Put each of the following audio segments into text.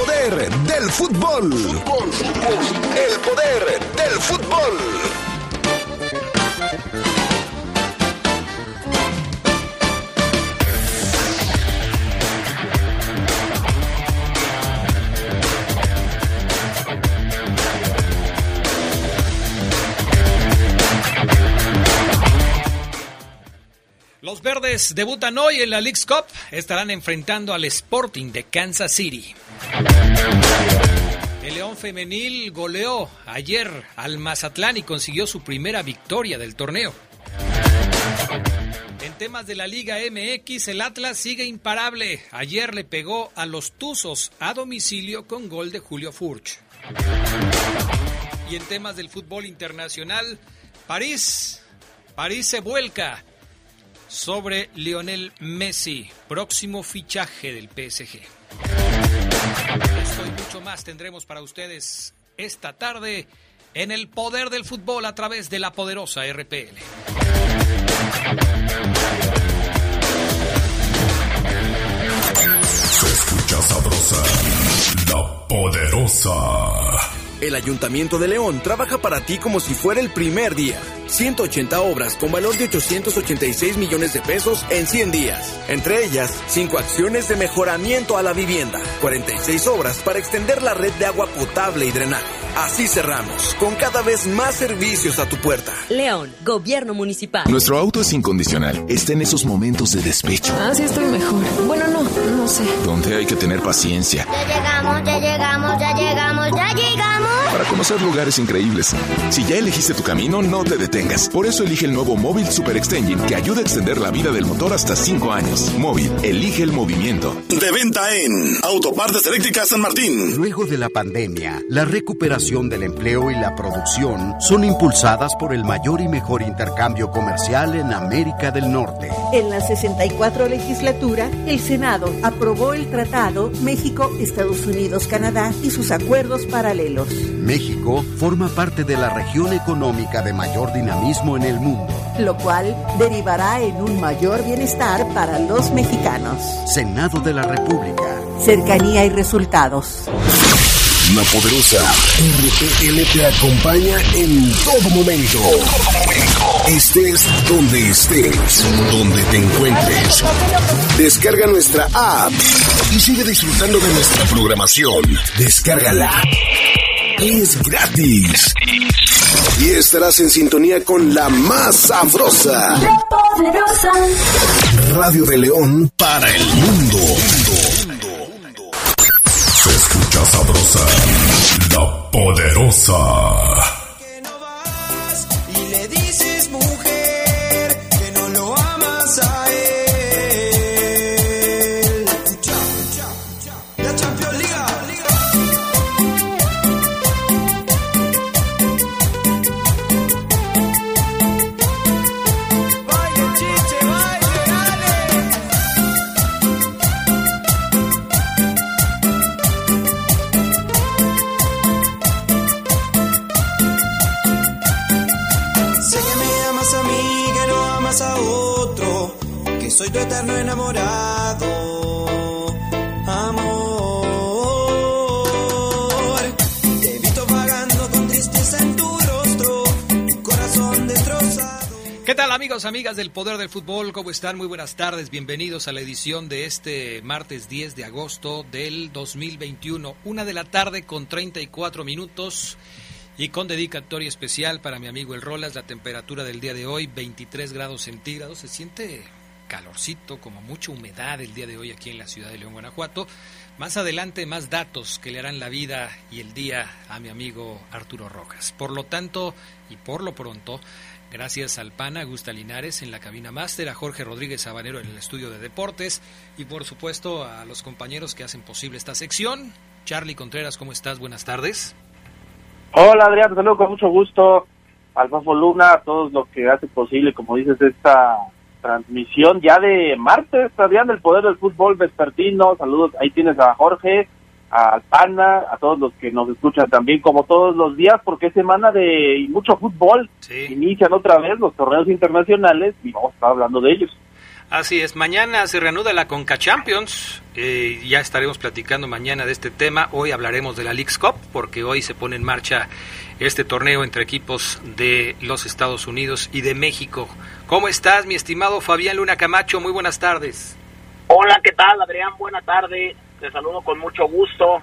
poder del fútbol. El poder del fútbol. Los verdes debutan hoy en la League's Cup. Estarán enfrentando al Sporting de Kansas City. El León Femenil goleó ayer al Mazatlán y consiguió su primera victoria del torneo. En temas de la Liga MX, el Atlas sigue imparable. Ayer le pegó a los Tuzos a domicilio con gol de Julio Furch. Y en temas del fútbol internacional, París, París se vuelca sobre Lionel Messi, próximo fichaje del PSG. Esto y mucho más tendremos para ustedes esta tarde en el poder del fútbol a través de la poderosa RPL. Se escucha sabrosa, la poderosa. El Ayuntamiento de León trabaja para ti como si fuera el primer día. 180 obras con valor de 886 millones de pesos en 100 días. Entre ellas, 5 acciones de mejoramiento a la vivienda, 46 obras para extender la red de agua potable y drenaje. Así cerramos, con cada vez más servicios a tu puerta. León, Gobierno Municipal. Nuestro auto es incondicional. Está en esos momentos de despecho. Ah, sí, estoy mejor. Bueno, no, no sé. Donde hay que tener paciencia. Ya llegamos, ya llegamos, ya llegamos, ya llegamos. Para conocer lugares increíbles. Si ya elegiste tu camino, no te detengas. Por eso elige el nuevo Móvil Super Extension que ayuda a extender la vida del motor hasta 5 años. Móvil, elige el movimiento. De venta en Autopartes Eléctricas San Martín. Luego de la pandemia, la recuperación del empleo y la producción son impulsadas por el mayor y mejor intercambio comercial en América del Norte. En la 64 legislatura, el Senado aprobó el Tratado México, Estados Unidos, Canadá y sus acuerdos paralelos. México forma parte de la región económica de mayor dinamismo en el mundo. Lo cual derivará en un mayor bienestar para los mexicanos. Senado de la República. Cercanía y resultados. La poderosa RPL te acompaña en todo momento. Estés donde estés, donde te encuentres. Descarga nuestra app y sigue disfrutando de nuestra programación. Descárgala. Es gratis. Y estarás en sintonía con la más sabrosa. La poderosa. Radio de León para el mundo. Se escucha sabrosa, la poderosa. Soy tu eterno enamorado. Amor, te visto vagando con tristeza en tu rostro, corazón destrozado. ¿Qué tal amigos, amigas del Poder del Fútbol? ¿Cómo están? Muy buenas tardes. Bienvenidos a la edición de este martes 10 de agosto del 2021. Una de la tarde con 34 minutos y con dedicatoria especial para mi amigo El Rolas. La temperatura del día de hoy 23 grados centígrados. Se siente calorcito, como mucha humedad el día de hoy aquí en la ciudad de León, Guanajuato. Más adelante más datos que le harán la vida y el día a mi amigo Arturo Rojas. Por lo tanto y por lo pronto, gracias al PAN, a Gusta Linares en la cabina máster, a Jorge Rodríguez Sabanero en el estudio de deportes y por supuesto a los compañeros que hacen posible esta sección. Charlie Contreras, ¿cómo estás? Buenas tardes. Hola Adrián, te saludo con mucho gusto al Fafo Luna, a todos los que hacen posible, como dices, esta transmisión ya de martes, Adrián, del Poder del Fútbol Vespertino. Saludos, ahí tienes a Jorge, a Pana, a todos los que nos escuchan también, como todos los días, porque es semana de mucho fútbol. Inician otra vez los torneos internacionales y vamos a estar hablando de ellos. Así es, mañana se reanuda la Conca Champions, eh, ya estaremos platicando mañana de este tema, hoy hablaremos de la League's Cup, porque hoy se pone en marcha este torneo entre equipos de los Estados Unidos y de México. ¿Cómo estás, mi estimado Fabián Luna Camacho? Muy buenas tardes. Hola, ¿qué tal, Adrián? Buena tarde, te saludo con mucho gusto,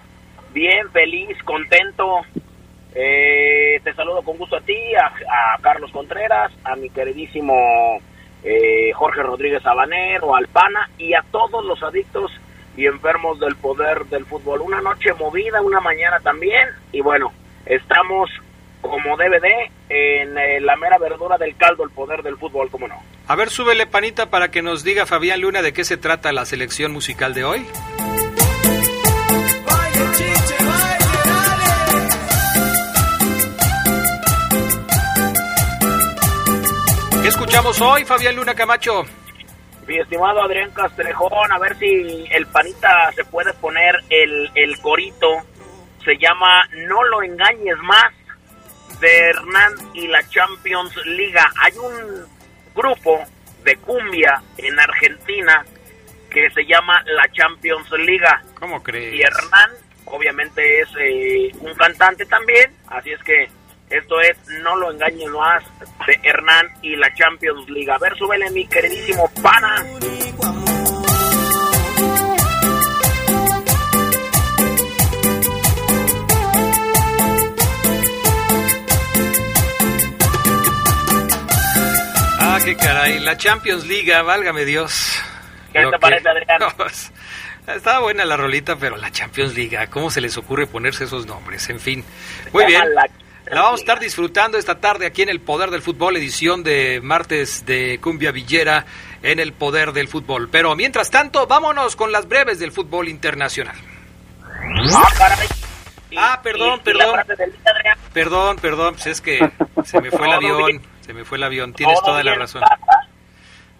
bien, feliz, contento. Eh, te saludo con gusto a ti, a, Carlos Contreras, a mi queridísimo eh, Jorge Rodríguez Sabanero, al PANA y a todos los adictos y enfermos del poder del fútbol. Una noche movida, una mañana también, y bueno, estamos como DVD en eh, la mera verdura del caldo, el poder del fútbol, ¿cómo no? A ver, súbele panita para que nos diga Fabián Luna de qué se trata la selección musical de hoy. ¿Qué escuchamos hoy, Fabián Luna Camacho? Mi estimado Adrián Castrejón, a ver si el panita se puede poner el, el corito. Se llama No lo engañes más de Hernán y la Champions Liga. Hay un grupo de cumbia en Argentina que se llama la Champions Liga. ¿Cómo crees? Y Hernán, obviamente, es eh, un cantante también, así es que esto es No lo engañes más de Hernán y la Champions League. A ver, súbele mi queridísimo pana. Ah, qué caray. La Champions League, válgame Dios. ¿Qué te parece, Adrián? Estaba buena la rolita, pero la Champions League, ¿cómo se les ocurre ponerse esos nombres? En fin. Muy bien. La vamos a estar disfrutando esta tarde aquí en el Poder del Fútbol, edición de martes de Cumbia Villera en el Poder del Fútbol. Pero mientras tanto, vámonos con las breves del fútbol internacional. Ah, perdón, perdón. Perdón, perdón, pues es que se me fue el avión, se me fue el avión, tienes toda la razón.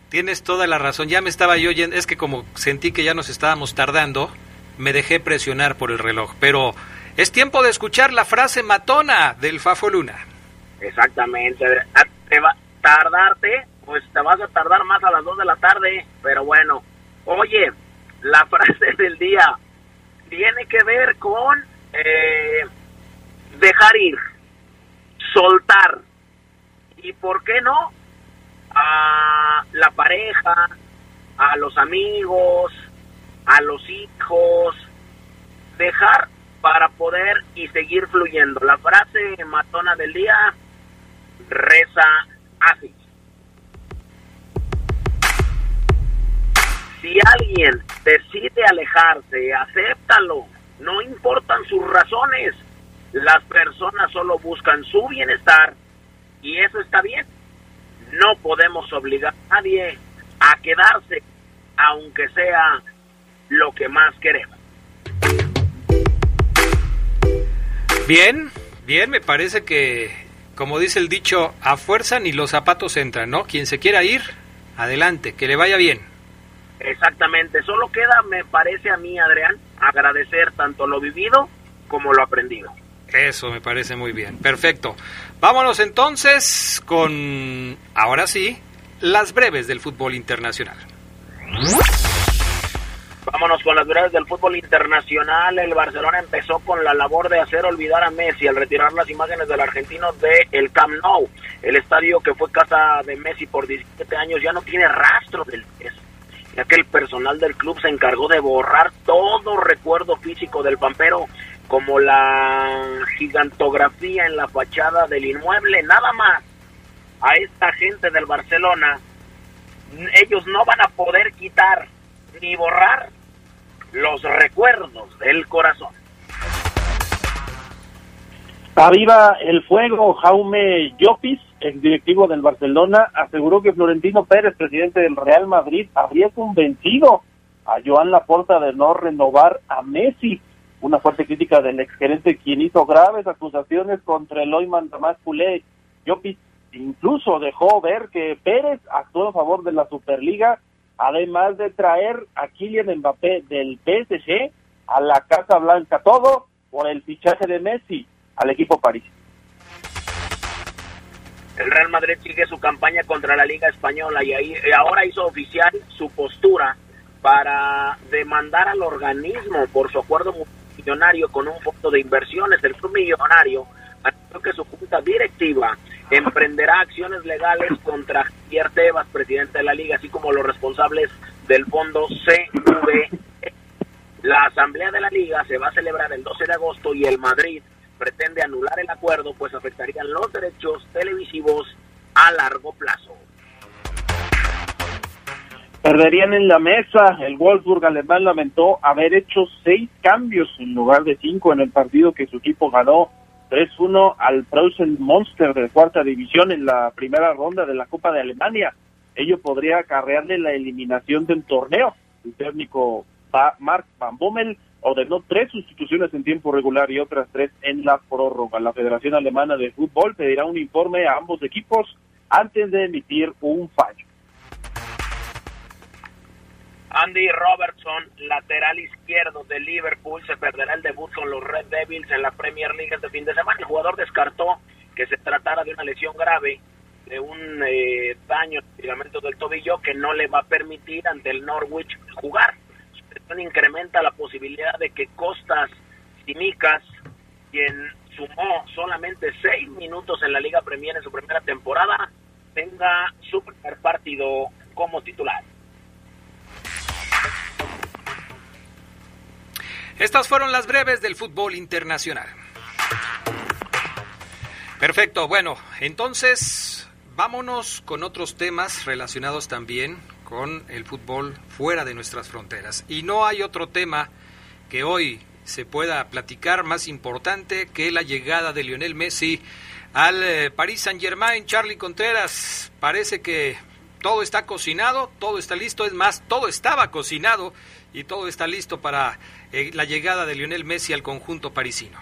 Tienes toda la razón, ya me estaba yo oyendo, es que como sentí que ya nos estábamos tardando, me dejé presionar por el reloj, pero es tiempo de escuchar la frase matona del Fafo Luna. Exactamente. Te va a tardarte, pues te vas a tardar más a las 2 de la tarde, pero bueno. Oye, la frase del día tiene que ver con eh, dejar ir, soltar. ¿Y por qué no? A la pareja, a los amigos, a los hijos, dejar para poder y seguir fluyendo. La frase matona del día reza así. Si alguien decide alejarse, acéptalo. No importan sus razones. Las personas solo buscan su bienestar y eso está bien. No podemos obligar a nadie a quedarse, aunque sea lo que más queremos. Bien, bien, me parece que, como dice el dicho, a fuerza ni los zapatos entran, ¿no? Quien se quiera ir, adelante, que le vaya bien. Exactamente, solo queda, me parece a mí, Adrián, agradecer tanto lo vivido como lo aprendido. Eso me parece muy bien, perfecto. Vámonos entonces con, ahora sí, las breves del fútbol internacional. Vámonos con las breves del fútbol internacional. El Barcelona empezó con la labor de hacer olvidar a Messi al retirar las imágenes del argentino de el Camp Nou. El estadio que fue casa de Messi por 17 años ya no tiene rastro del peso, ya que el personal del club se encargó de borrar todo recuerdo físico del pampero, como la gigantografía en la fachada del inmueble. Nada más a esta gente del Barcelona, ellos no van a poder quitar ni borrar los recuerdos del corazón. Aviva el fuego, Jaume Llopis, el directivo del Barcelona, aseguró que Florentino Pérez, presidente del Real Madrid, habría convencido a Joan Laporta de no renovar a Messi. Una fuerte crítica del exgerente quien hizo graves acusaciones contra el Oyman Tomás Pulé. Llopis incluso dejó ver que Pérez actuó a favor de la Superliga además de traer a Kylian Mbappé del PSG a la Casa Blanca, todo por el fichaje de Messi al equipo París. El Real Madrid sigue su campaña contra la Liga Española y ahí ahora hizo oficial su postura para demandar al organismo por su acuerdo millonario con un fondo de inversiones. El club millonario que su junta directiva emprenderá acciones legales contra Javier Tebas, presidente de la liga, así como los responsables del fondo CV. La asamblea de la liga se va a celebrar el 12 de agosto y el Madrid pretende anular el acuerdo, pues afectarían los derechos televisivos a largo plazo. Perderían en la mesa. El Wolfsburg alemán lamentó haber hecho seis cambios en lugar de cinco en el partido que su equipo ganó 3-1 al Preußen Monster de cuarta división en la primera ronda de la Copa de Alemania. Ello podría acarrearle la eliminación del torneo. El técnico Mark Van Bommel ordenó tres sustituciones en tiempo regular y otras tres en la prórroga. La Federación Alemana de Fútbol pedirá un informe a ambos equipos antes de emitir un fallo. Andy Robertson, lateral izquierdo de Liverpool, se perderá el debut con los Red Devils en la Premier League este fin de semana. El jugador descartó que se tratara de una lesión grave, de un eh, daño en ligamento del tobillo que no le va a permitir ante el Norwich jugar incrementa la posibilidad de que Costas Simicas, quien sumó solamente seis minutos en la Liga Premier en su primera temporada, tenga su primer partido como titular. Estas fueron las breves del fútbol internacional. Perfecto, bueno, entonces vámonos con otros temas relacionados también con el fútbol fuera de nuestras fronteras. Y no hay otro tema que hoy se pueda platicar más importante que la llegada de Lionel Messi al eh, Paris Saint-Germain. Charlie Contreras, parece que todo está cocinado, todo está listo, es más, todo estaba cocinado y todo está listo para eh, la llegada de Lionel Messi al conjunto parisino.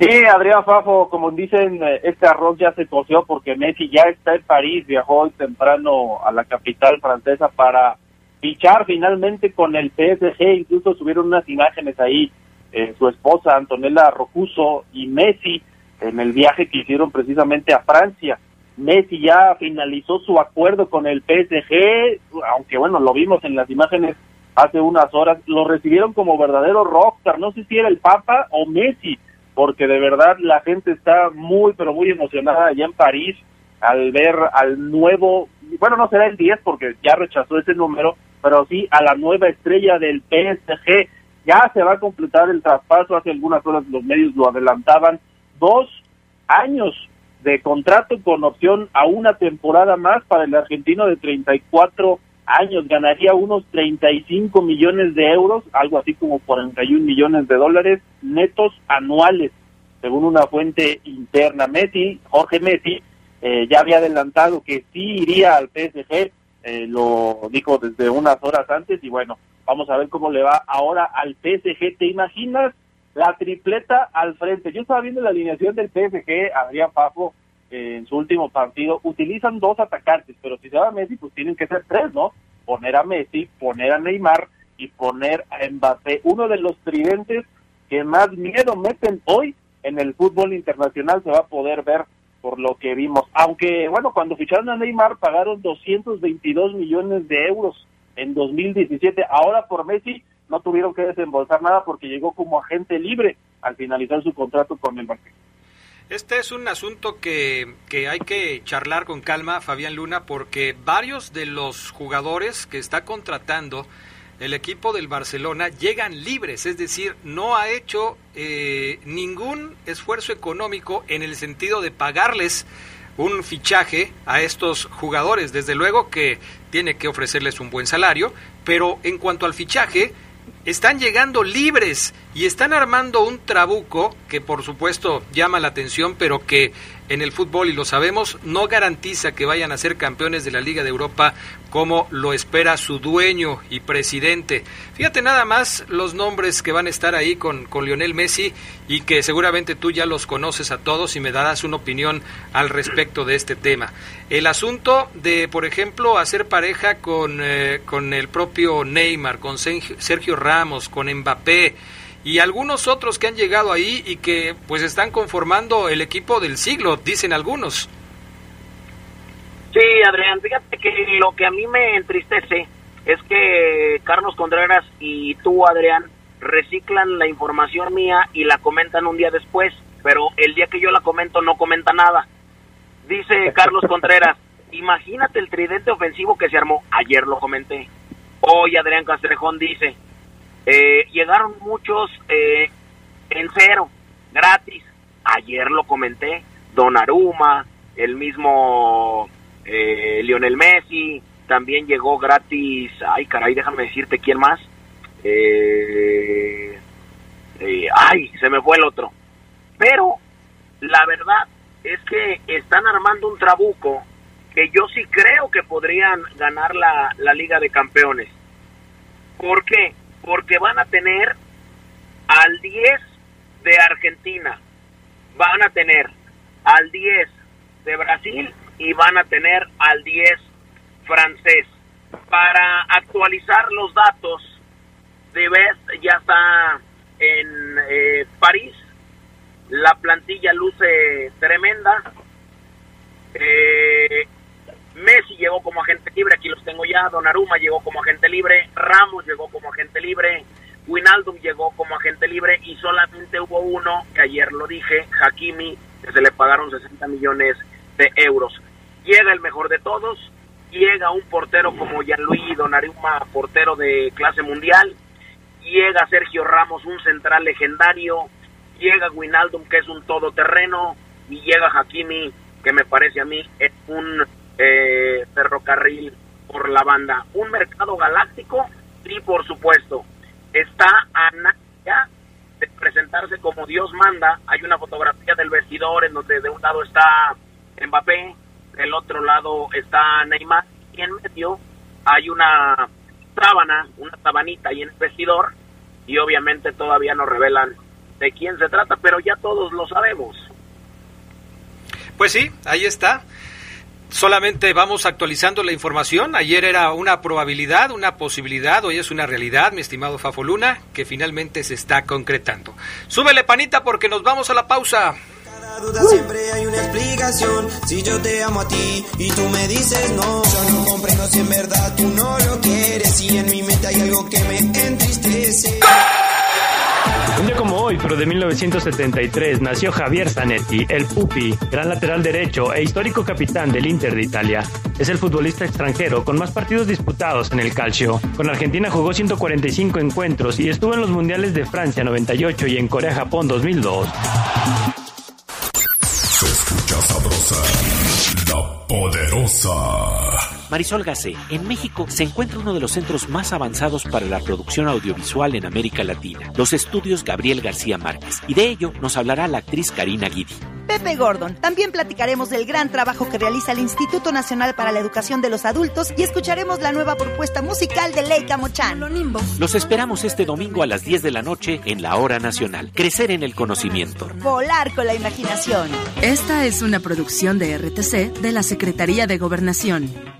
Sí, Adrián Fafo, como dicen, eh, este arroz ya se coció porque Messi ya está en París, viajó hoy temprano a la capital francesa para fichar finalmente con el PSG, incluso subieron unas imágenes ahí, eh, su esposa Antonella Rocuso y Messi en el viaje que hicieron precisamente a Francia. Messi ya finalizó su acuerdo con el PSG, aunque bueno, lo vimos en las imágenes hace unas horas, lo recibieron como verdadero rockstar, no sé si era el Papa o Messi, porque de verdad la gente está muy, pero muy emocionada allá en París al ver al nuevo, bueno, no será el 10 porque ya rechazó ese número, pero sí a la nueva estrella del PSG. Ya se va a completar el traspaso, hace algunas horas los medios lo adelantaban, dos años de contrato con opción a una temporada más para el argentino de 34 años, ganaría unos 35 millones de euros, algo así como 41 millones de dólares netos anuales, según una fuente interna. Messi, Jorge Messi, eh, ya había adelantado que sí iría al PSG, eh, lo dijo desde unas horas antes y bueno, vamos a ver cómo le va ahora al PSG. ¿Te imaginas la tripleta al frente? Yo estaba viendo la alineación del PSG, Adrián Pafo, en su último partido, utilizan dos atacantes, pero si se va Messi, pues tienen que ser tres, ¿no? Poner a Messi, poner a Neymar y poner a Mbappé. Uno de los tridentes que más miedo meten hoy en el fútbol internacional se va a poder ver por lo que vimos. Aunque, bueno, cuando ficharon a Neymar pagaron 222 millones de euros en 2017. Ahora por Messi no tuvieron que desembolsar nada porque llegó como agente libre al finalizar su contrato con el Barcelona. Este es un asunto que, que, hay que charlar con calma, Fabián Luna, porque varios de los jugadores que está contratando el equipo del Barcelona llegan libres, es decir, no ha hecho eh, ningún esfuerzo económico en el sentido de pagarles un fichaje a estos jugadores. Desde luego que tiene que ofrecerles un buen salario, pero en cuanto al fichaje, están llegando libres y están armando un trabuco que por supuesto llama la atención, pero que en el fútbol, y lo sabemos, no garantiza que vayan a ser campeones de la Liga de Europa como lo espera su dueño y presidente. Fíjate nada más los nombres que van a estar ahí con, con Lionel Messi y que seguramente tú ya los conoces a todos y me darás una opinión al respecto de este tema. El asunto de, por ejemplo, hacer pareja con, eh, con el propio Neymar, con Sergio Ramos, con Mbappé, y algunos otros que han llegado ahí y que pues están conformando el equipo del siglo, dicen algunos. Sí, Adrián, fíjate que lo que a mí me entristece es que Carlos Contreras y tú, Adrián, reciclan la información mía y la comentan un día después, pero el día que yo la comento no comenta nada. Dice Carlos Contreras, imagínate el tridente ofensivo que se armó. Ayer lo comenté. Hoy Adrián Castrejón dice, eh, llegaron muchos eh, en cero, gratis. Ayer lo comenté. Don Aruma, el mismo eh, Lionel Messi, también llegó gratis. Ay, caray, déjame decirte quién más. Eh, eh, ay, se me fue el otro. Pero la verdad es que están armando un trabuco que yo sí creo que podrían ganar la, la Liga de Campeones. ¿Por qué? Porque van a tener al 10 de Argentina, van a tener al 10 de Brasil y van a tener al 10 francés. Para actualizar los datos, de Best ya está en eh, París. La plantilla luce tremenda. Eh, Messi llegó como agente libre, aquí los tengo ya. Donnarumma llegó como agente libre. Ramos llegó como agente libre. Winaldum llegó como agente libre y solamente hubo uno, que ayer lo dije, Hakimi, que se le pagaron 60 millones de euros. Llega el mejor de todos, llega un portero como Gianluigi Donnarumma, portero de clase mundial, llega Sergio Ramos, un central legendario, llega Winaldum, que es un todoterreno, y llega Hakimi, que me parece a mí es un eh, ferrocarril por la banda. Un mercado galáctico, y por supuesto, está a nada de presentarse como Dios manda. Hay una fotografía del vestidor en donde de un lado está Mbappé, del otro lado está Neymar, y en medio hay una sábana, una sabanita ahí en el vestidor, y obviamente todavía no revelan de quién se trata, pero ya todos lo sabemos. Pues sí, ahí está. Solamente vamos actualizando la información. Ayer era una probabilidad, una posibilidad, hoy es una realidad, mi estimado Fafo Luna, que finalmente se está concretando. Súbele panita porque nos vamos a la pausa. Duda siempre hay una explicación. Si yo te amo a ti y tú me dices no, yo no comprendo si en verdad tú no lo quieres. Y en mi mente hay algo que me entristece. Un día como hoy, pero de 1973, nació Javier Zanetti, el Pupi, gran lateral derecho e histórico capitán del Inter de Italia. Es el futbolista extranjero con más partidos disputados en el calcio. Con Argentina jugó 145 encuentros y estuvo en los mundiales de Francia 98 y en Corea-Japón 2002. Poderosa. Marisol Gacé, en México se encuentra uno de los centros más avanzados para la producción audiovisual en América Latina, los estudios Gabriel García Márquez, y de ello nos hablará la actriz Karina Guidi. Pepe Gordon. También platicaremos del gran trabajo que realiza el Instituto Nacional para la Educación de los Adultos y escucharemos la nueva propuesta musical de Leica Mochan. Los esperamos este domingo a las 10 de la noche en la Hora Nacional. Crecer en el conocimiento. Volar con la imaginación. Esta es una producción de RTC de la Secretaría de Gobernación.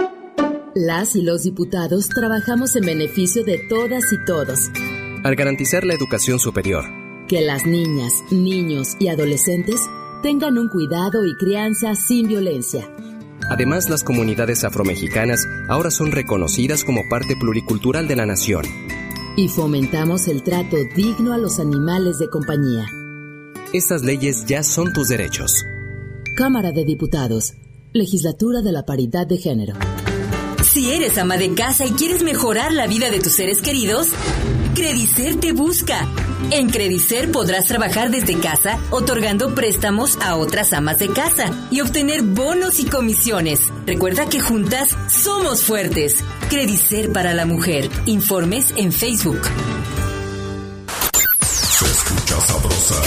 Las y los diputados trabajamos en beneficio de todas y todos. Al garantizar la educación superior. Que las niñas, niños y adolescentes tengan un cuidado y crianza sin violencia. Además, las comunidades afromexicanas ahora son reconocidas como parte pluricultural de la nación. Y fomentamos el trato digno a los animales de compañía. Estas leyes ya son tus derechos. Cámara de Diputados. Legislatura de la Paridad de Género. Si eres ama de casa y quieres mejorar la vida de tus seres queridos, Credicer te busca. En Credicer podrás trabajar desde casa otorgando préstamos a otras amas de casa y obtener bonos y comisiones. Recuerda que juntas somos fuertes. Credicer para la mujer. Informes en Facebook. Se escucha sabrosa,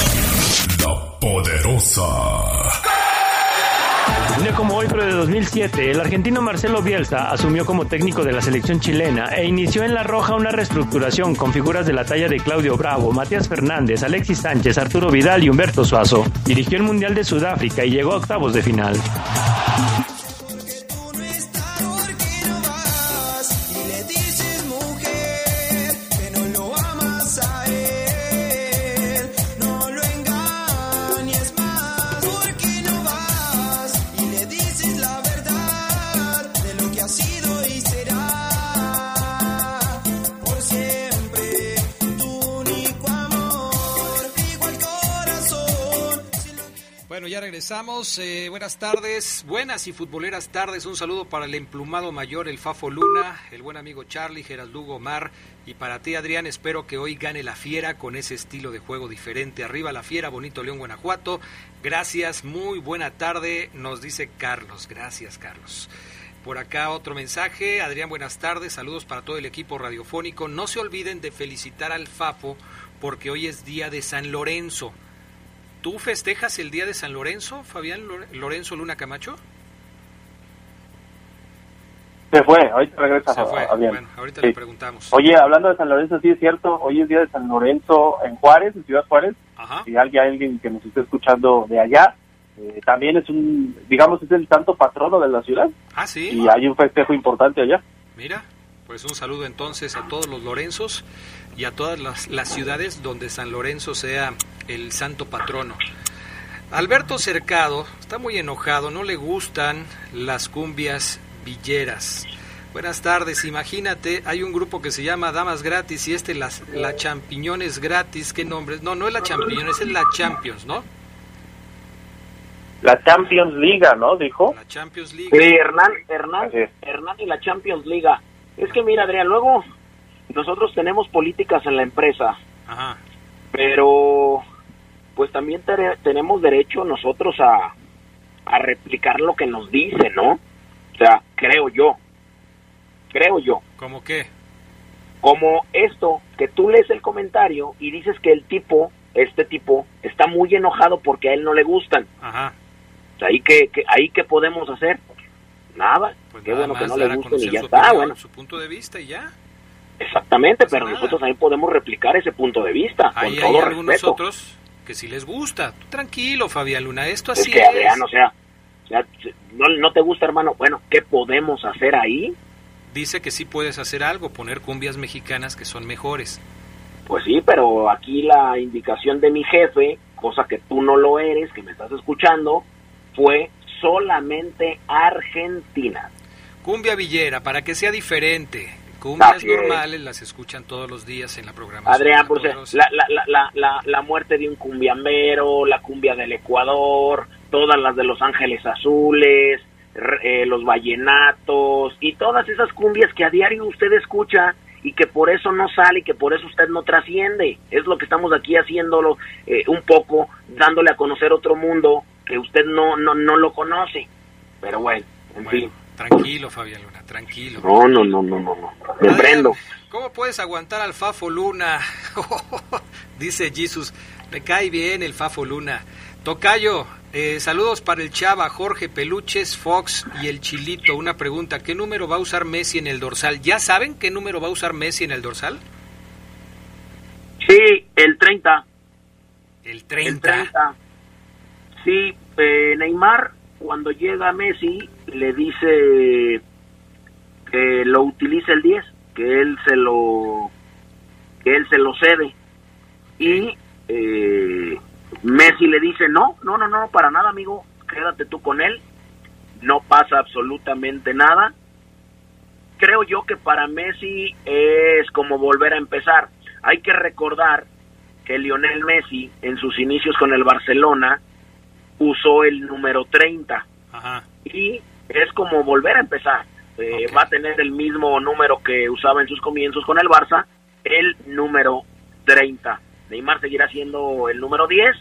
la poderosa. Como hoy, pero de 2007, el argentino Marcelo Bielsa asumió como técnico de la selección chilena e inició en La Roja una reestructuración con figuras de la talla de Claudio Bravo, Matías Fernández, Alexis Sánchez, Arturo Vidal y Humberto Suazo. Dirigió el Mundial de Sudáfrica y llegó a octavos de final. Ya regresamos. Eh, buenas tardes, buenas y futboleras tardes. Un saludo para el emplumado mayor, el Fafo Luna, el buen amigo Charlie, Geraldo Mar. Y para ti, Adrián, espero que hoy gane la fiera con ese estilo de juego diferente. Arriba la fiera, bonito León, Guanajuato. Gracias, muy buena tarde, nos dice Carlos. Gracias, Carlos. Por acá otro mensaje. Adrián, buenas tardes. Saludos para todo el equipo radiofónico. No se olviden de felicitar al Fafo porque hoy es día de San Lorenzo. ¿Tú festejas el día de San Lorenzo, Fabián Lorenzo Luna Camacho? Se fue, ahorita regresa. Se fue, bueno, ahorita le preguntamos. Oye, hablando de San Lorenzo, sí es cierto, hoy es día de San Lorenzo en Juárez, en Ciudad Juárez. Ajá. Si alguien, alguien que nos esté escuchando de allá, eh, también es un, digamos, es el santo patrono de la ciudad. Ah, sí. Y hay un festejo importante allá. Mira, pues un saludo entonces a todos los Lorenzos y a todas las, las ciudades donde San Lorenzo sea el santo patrono. Alberto Cercado está muy enojado, no le gustan las cumbias villeras. Buenas tardes, imagínate, hay un grupo que se llama Damas Gratis y este las, la Champiñones Gratis, ¿qué nombre? No, no es la Champiñones, es la Champions, ¿no? La Champions Liga, ¿no? Dijo. La Champions League. Sí, Hernán, Hernán, Hernán y la Champions Liga. Es que mira, Adrián, luego nosotros tenemos políticas en la empresa, Ajá. pero pues también tenemos derecho nosotros a, a replicar lo que nos dice, ¿no? O sea, creo yo, creo yo. ¿Cómo qué? Como esto, que tú lees el comentario y dices que el tipo, este tipo, está muy enojado porque a él no le gustan. Ajá. O sea, ahí que, ahí qué podemos hacer? Nada. Pues qué nada bueno que no le gusten y ya está, opinión, bueno. Su punto de vista y ya. Exactamente, pasa pero nada. nosotros también podemos replicar ese punto de vista, Ahí con hay todo algunos respeto. otros que si les gusta. Tú tranquilo, Fabián Luna, esto es así que, es. O sea, o sea, no, no te gusta, hermano, bueno, ¿qué podemos hacer ahí? Dice que sí puedes hacer algo, poner cumbias mexicanas que son mejores. Pues sí, pero aquí la indicación de mi jefe, cosa que tú no lo eres, que me estás escuchando, fue solamente Argentina. Cumbia villera, para que sea diferente. Cumbias Así es. normales las escuchan todos los días en la programación. Adrián, La por la, la, la, la, muerte de un cumbiambero, la cumbia del Ecuador, todas las de Los Ángeles Azules, eh, los vallenatos y todas esas cumbias que a diario usted escucha y que por eso no sale y que por eso usted no trasciende. Es lo que estamos aquí haciéndolo eh, un poco, dándole a conocer otro mundo que usted no, no, no lo conoce. Pero bueno, en fin. Tranquilo, Fabián Luna, tranquilo. No, no, no, no, no. no. Me Adrián, prendo. ¿Cómo puedes aguantar al Fafo Luna? Dice Jesus, me cae bien el Fafo Luna. Tocayo, eh, saludos para el Chava, Jorge Peluches, Fox y el Chilito. Una pregunta, ¿qué número va a usar Messi en el dorsal? ¿Ya saben qué número va a usar Messi en el dorsal? Sí, el 30. El 30. El 30. Sí, eh, Neymar cuando llega Messi le dice que lo utilice el 10, que él se lo que él se lo cede y eh, Messi le dice no, no, no, no, para nada amigo, quédate tú con él, no pasa absolutamente nada. Creo yo que para Messi es como volver a empezar. Hay que recordar que Lionel Messi en sus inicios con el Barcelona usó el número 30 Ajá. y es como volver a empezar. Eh, Va a tener el mismo número que usaba en sus comienzos con el Barça, el número 30. Neymar seguirá siendo el número 10,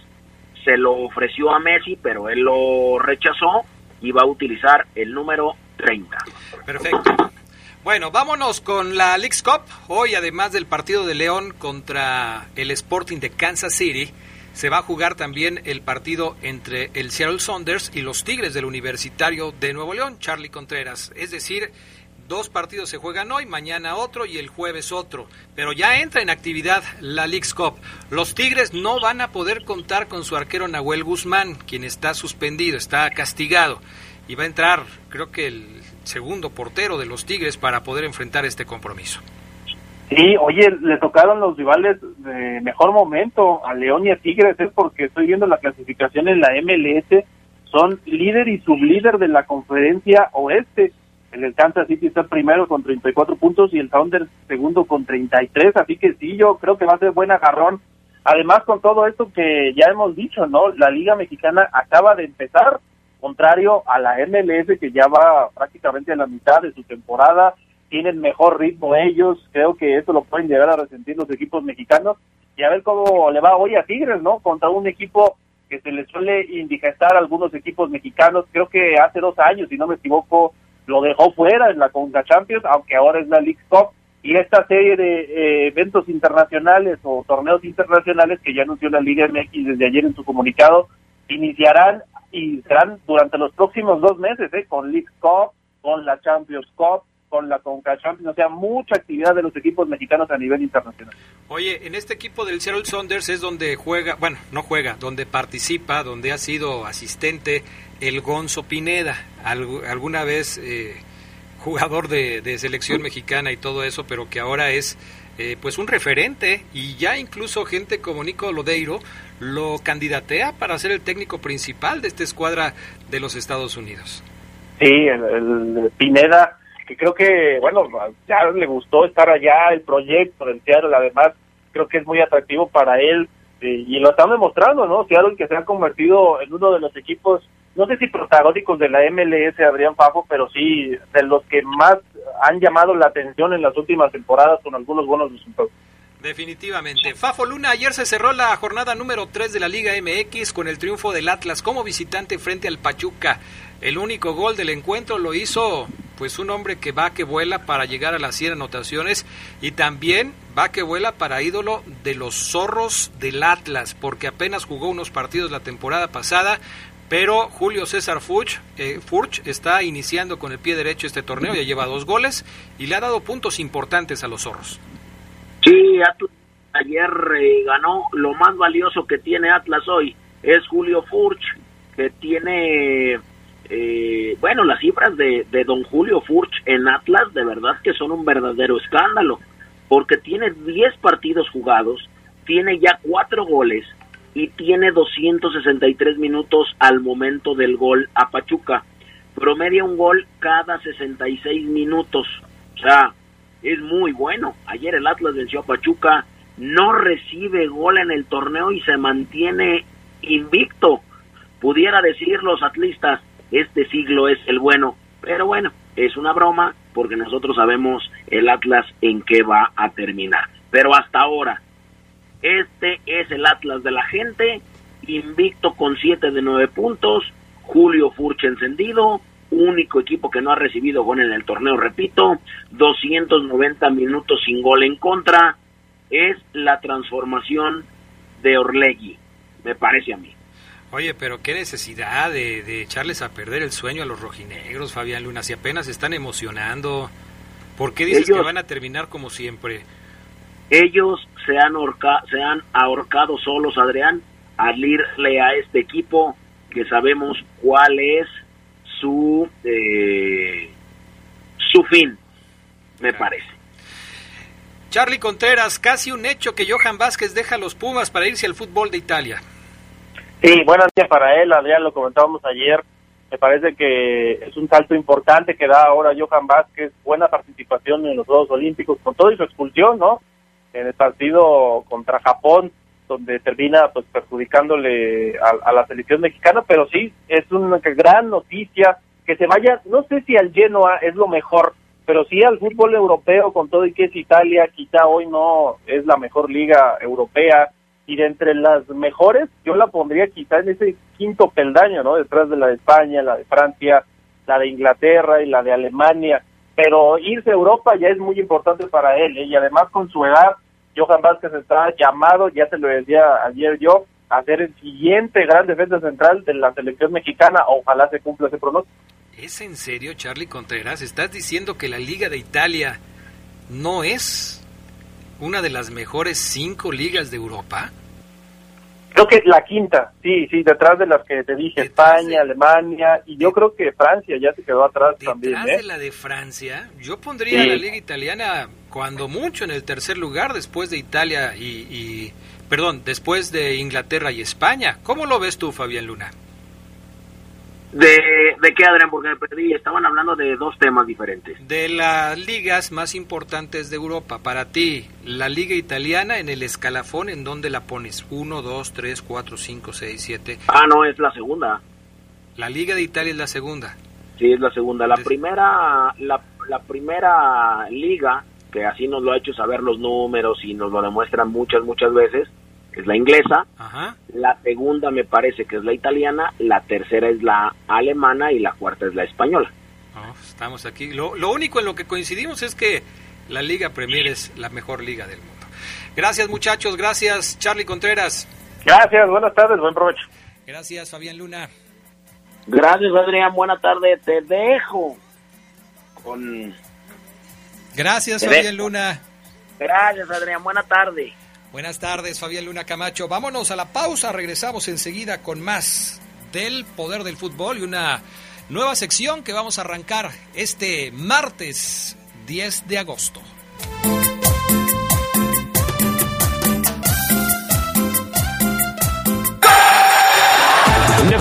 se lo ofreció a Messi, pero él lo rechazó y va a utilizar el número 30. Perfecto. Bueno, vámonos con la League's Cup. Hoy, además del partido de León contra el Sporting de Kansas City, se va a jugar también el partido entre el Seattle Saunders y los Tigres del Universitario de Nuevo León, Charlie Contreras. Es decir, dos partidos se juegan hoy, mañana otro y el jueves otro. Pero ya entra en actividad la League's Cup. Los Tigres no van a poder contar con su arquero Nahuel Guzmán, quien está suspendido, está castigado. Y va a entrar, creo que el segundo portero de los Tigres para poder enfrentar este compromiso. Sí, oye, le tocaron los rivales de mejor momento a León y a Tigres, es porque estoy viendo la clasificación en la MLS, son líder y sublíder de la conferencia oeste. El Kansas City está primero con 34 puntos y el Thunder segundo con 33, así que sí, yo creo que va a ser buen agarrón. Además, con todo esto que ya hemos dicho, ¿no? La Liga Mexicana acaba de empezar, contrario a la MLS que ya va prácticamente a la mitad de su temporada tienen mejor ritmo ellos, creo que eso lo pueden llegar a resentir los equipos mexicanos y a ver cómo le va hoy a Tigres, ¿no? Contra un equipo que se le suele indigestar a algunos equipos mexicanos, creo que hace dos años, si no me equivoco, lo dejó fuera en la Conga Champions, aunque ahora es la League Cup, y esta serie de eh, eventos internacionales o torneos internacionales que ya anunció la Liga MX desde ayer en su comunicado, iniciarán y serán durante los próximos dos meses, ¿eh? con League Cup, con la Champions Cup, con la Conca Champions, o sea, mucha actividad de los equipos mexicanos a nivel internacional. Oye, en este equipo del Seattle Saunders es donde juega, bueno, no juega, donde participa, donde ha sido asistente el Gonzo Pineda, alguna vez eh, jugador de, selección mexicana y todo eso, pero que ahora es eh, pues un referente y ya incluso gente como Nico Lodeiro lo candidatea para ser el técnico principal de esta escuadra de los Estados Unidos. Sí, el Pineda creo que, bueno, ya le gustó estar allá, el proyecto del Seattle, además, creo que es muy atractivo para él eh, y lo están demostrando, ¿no? Seattle que se ha convertido en uno de los equipos, no sé si protagónicos de la MLS, Adrián Fafo, pero sí de los que más han llamado la atención en las últimas temporadas con algunos buenos resultados. Definitivamente. Fafo Luna, ayer se cerró la jornada número 3 de la Liga MX con el triunfo del Atlas como visitante frente al Pachuca. El único gol del encuentro lo hizo pues un hombre que va que vuela para llegar a las 100 anotaciones y también va que vuela para ídolo de los zorros del Atlas, porque apenas jugó unos partidos la temporada pasada, pero Julio César Furch, eh, está iniciando con el pie derecho este torneo, ya lleva dos goles y le ha dado puntos importantes a los zorros. Sí, ayer eh, ganó lo más valioso que tiene Atlas hoy, es Julio Furch, que tiene eh, bueno, las cifras de, don Julio Furch en Atlas de verdad que son un verdadero escándalo, porque tiene 10 partidos jugados, tiene ya 4 goles y tiene 263 minutos al momento del gol a Pachuca. Promedia un gol cada 66 minutos. O sea, es muy bueno. Ayer el Atlas venció a Pachuca, no recibe gol en el torneo y se mantiene invicto. Pudiera decir los atlistas, este siglo es el bueno, pero bueno, es una broma porque nosotros sabemos el Atlas en qué va a terminar. Pero hasta ahora, este es el Atlas de la gente, invicto con 7 de 9 puntos, Julio Furche encendido, único equipo que no ha recibido gol en el torneo, repito, 290 minutos sin gol en contra, es la transformación de Orlegui, me parece a mí. Oye, pero qué necesidad de, echarles a perder el sueño a los rojinegros, Fabián Luna, si apenas están emocionando. ¿Por qué dices que van a terminar como siempre? Ellos se han, se han ahorcado solos, Adrián, al irle a este equipo que sabemos cuál es su, eh, su fin, me parece. Charlie Contreras, casi un hecho que Johan Vázquez deja a los Pumas para irse al fútbol de Italia. Sí, buenas días para él, Adrián, lo comentábamos ayer. Me parece que es un salto importante que da ahora Johan Vázquez, buena participación en los Juegos Olímpicos, con todo y su expulsión, ¿no? En el partido contra Japón, donde termina pues perjudicándole a, la selección mexicana, pero sí, es una gran noticia que se vaya, no sé si al Genoa es lo mejor, pero sí al fútbol europeo, con todo y que es Italia, quizá hoy no es la mejor liga europea, y de entre las mejores, yo la pondría quizá en ese quinto peldaño, ¿no? Detrás de la de España, la de Francia, la de Inglaterra y la de Alemania. Pero irse a Europa ya es muy importante para él, ¿eh? y además con su edad, Johan Vázquez está llamado, ya se lo decía ayer yo, a ser el siguiente gran defensa central de la selección mexicana. Ojalá se cumpla ese pronóstico. ¿Es en serio, Charlie Contreras? ¿Estás diciendo que la Liga de Italia no es una de las mejores cinco ligas de Europa? Creo que la quinta, sí, sí, detrás de las que te dije, España, Alemania, y yo creo que Francia ya se quedó atrás también. Detrás ¿eh? de la de Francia, yo pondría Sí. la liga italiana cuando mucho en el tercer lugar después de Italia y, y- perdón, después de Inglaterra y España. ¿Cómo lo ves tú, Fabián Luna? ¿De, ¿De qué, Adrián? Porque me perdí. Estaban hablando de dos temas diferentes. De las ligas más importantes de Europa, para ti, la liga italiana en el escalafón, ¿en dónde la pones? ¿1, 2, 3, 4, 5, 6, 7? Ah, no, es la segunda. La liga de Italia es la segunda. Sí, es la segunda. La primera, la, la primera liga, que así nos lo ha hecho saber los números y nos lo demuestran muchas, muchas veces, es la inglesa. Ajá. La segunda me parece que es la italiana, la tercera es la alemana y la cuarta es la española. No, estamos aquí. Lo, lo único en lo que coincidimos es que la Liga Premier es la mejor liga del mundo. Gracias, muchachos. Gracias, Charlie Contreras. Gracias, buenas tardes, buen provecho. Gracias, Fabián Luna. Gracias, Adrián. Buena tarde. Te dejo con... Gracias, Te Fabián dejo. Luna. Gracias, Adrián. Buena tarde. Buenas tardes, Fabián Luna Camacho. Vámonos a la pausa. Regresamos enseguida con más del poder del fútbol y una nueva sección que vamos a arrancar este martes 10 de agosto.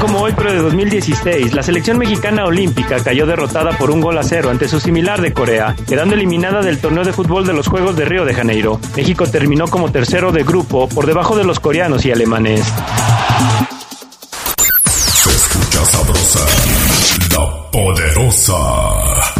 Como hoy, pero de 2016, la selección mexicana olímpica cayó derrotada por un gol a cero ante su similar de Corea, quedando eliminada del torneo de fútbol de los Juegos de Río de Janeiro. México terminó como tercero de grupo por debajo de los coreanos y alemanes. Se escucha sabrosa, la poderosa.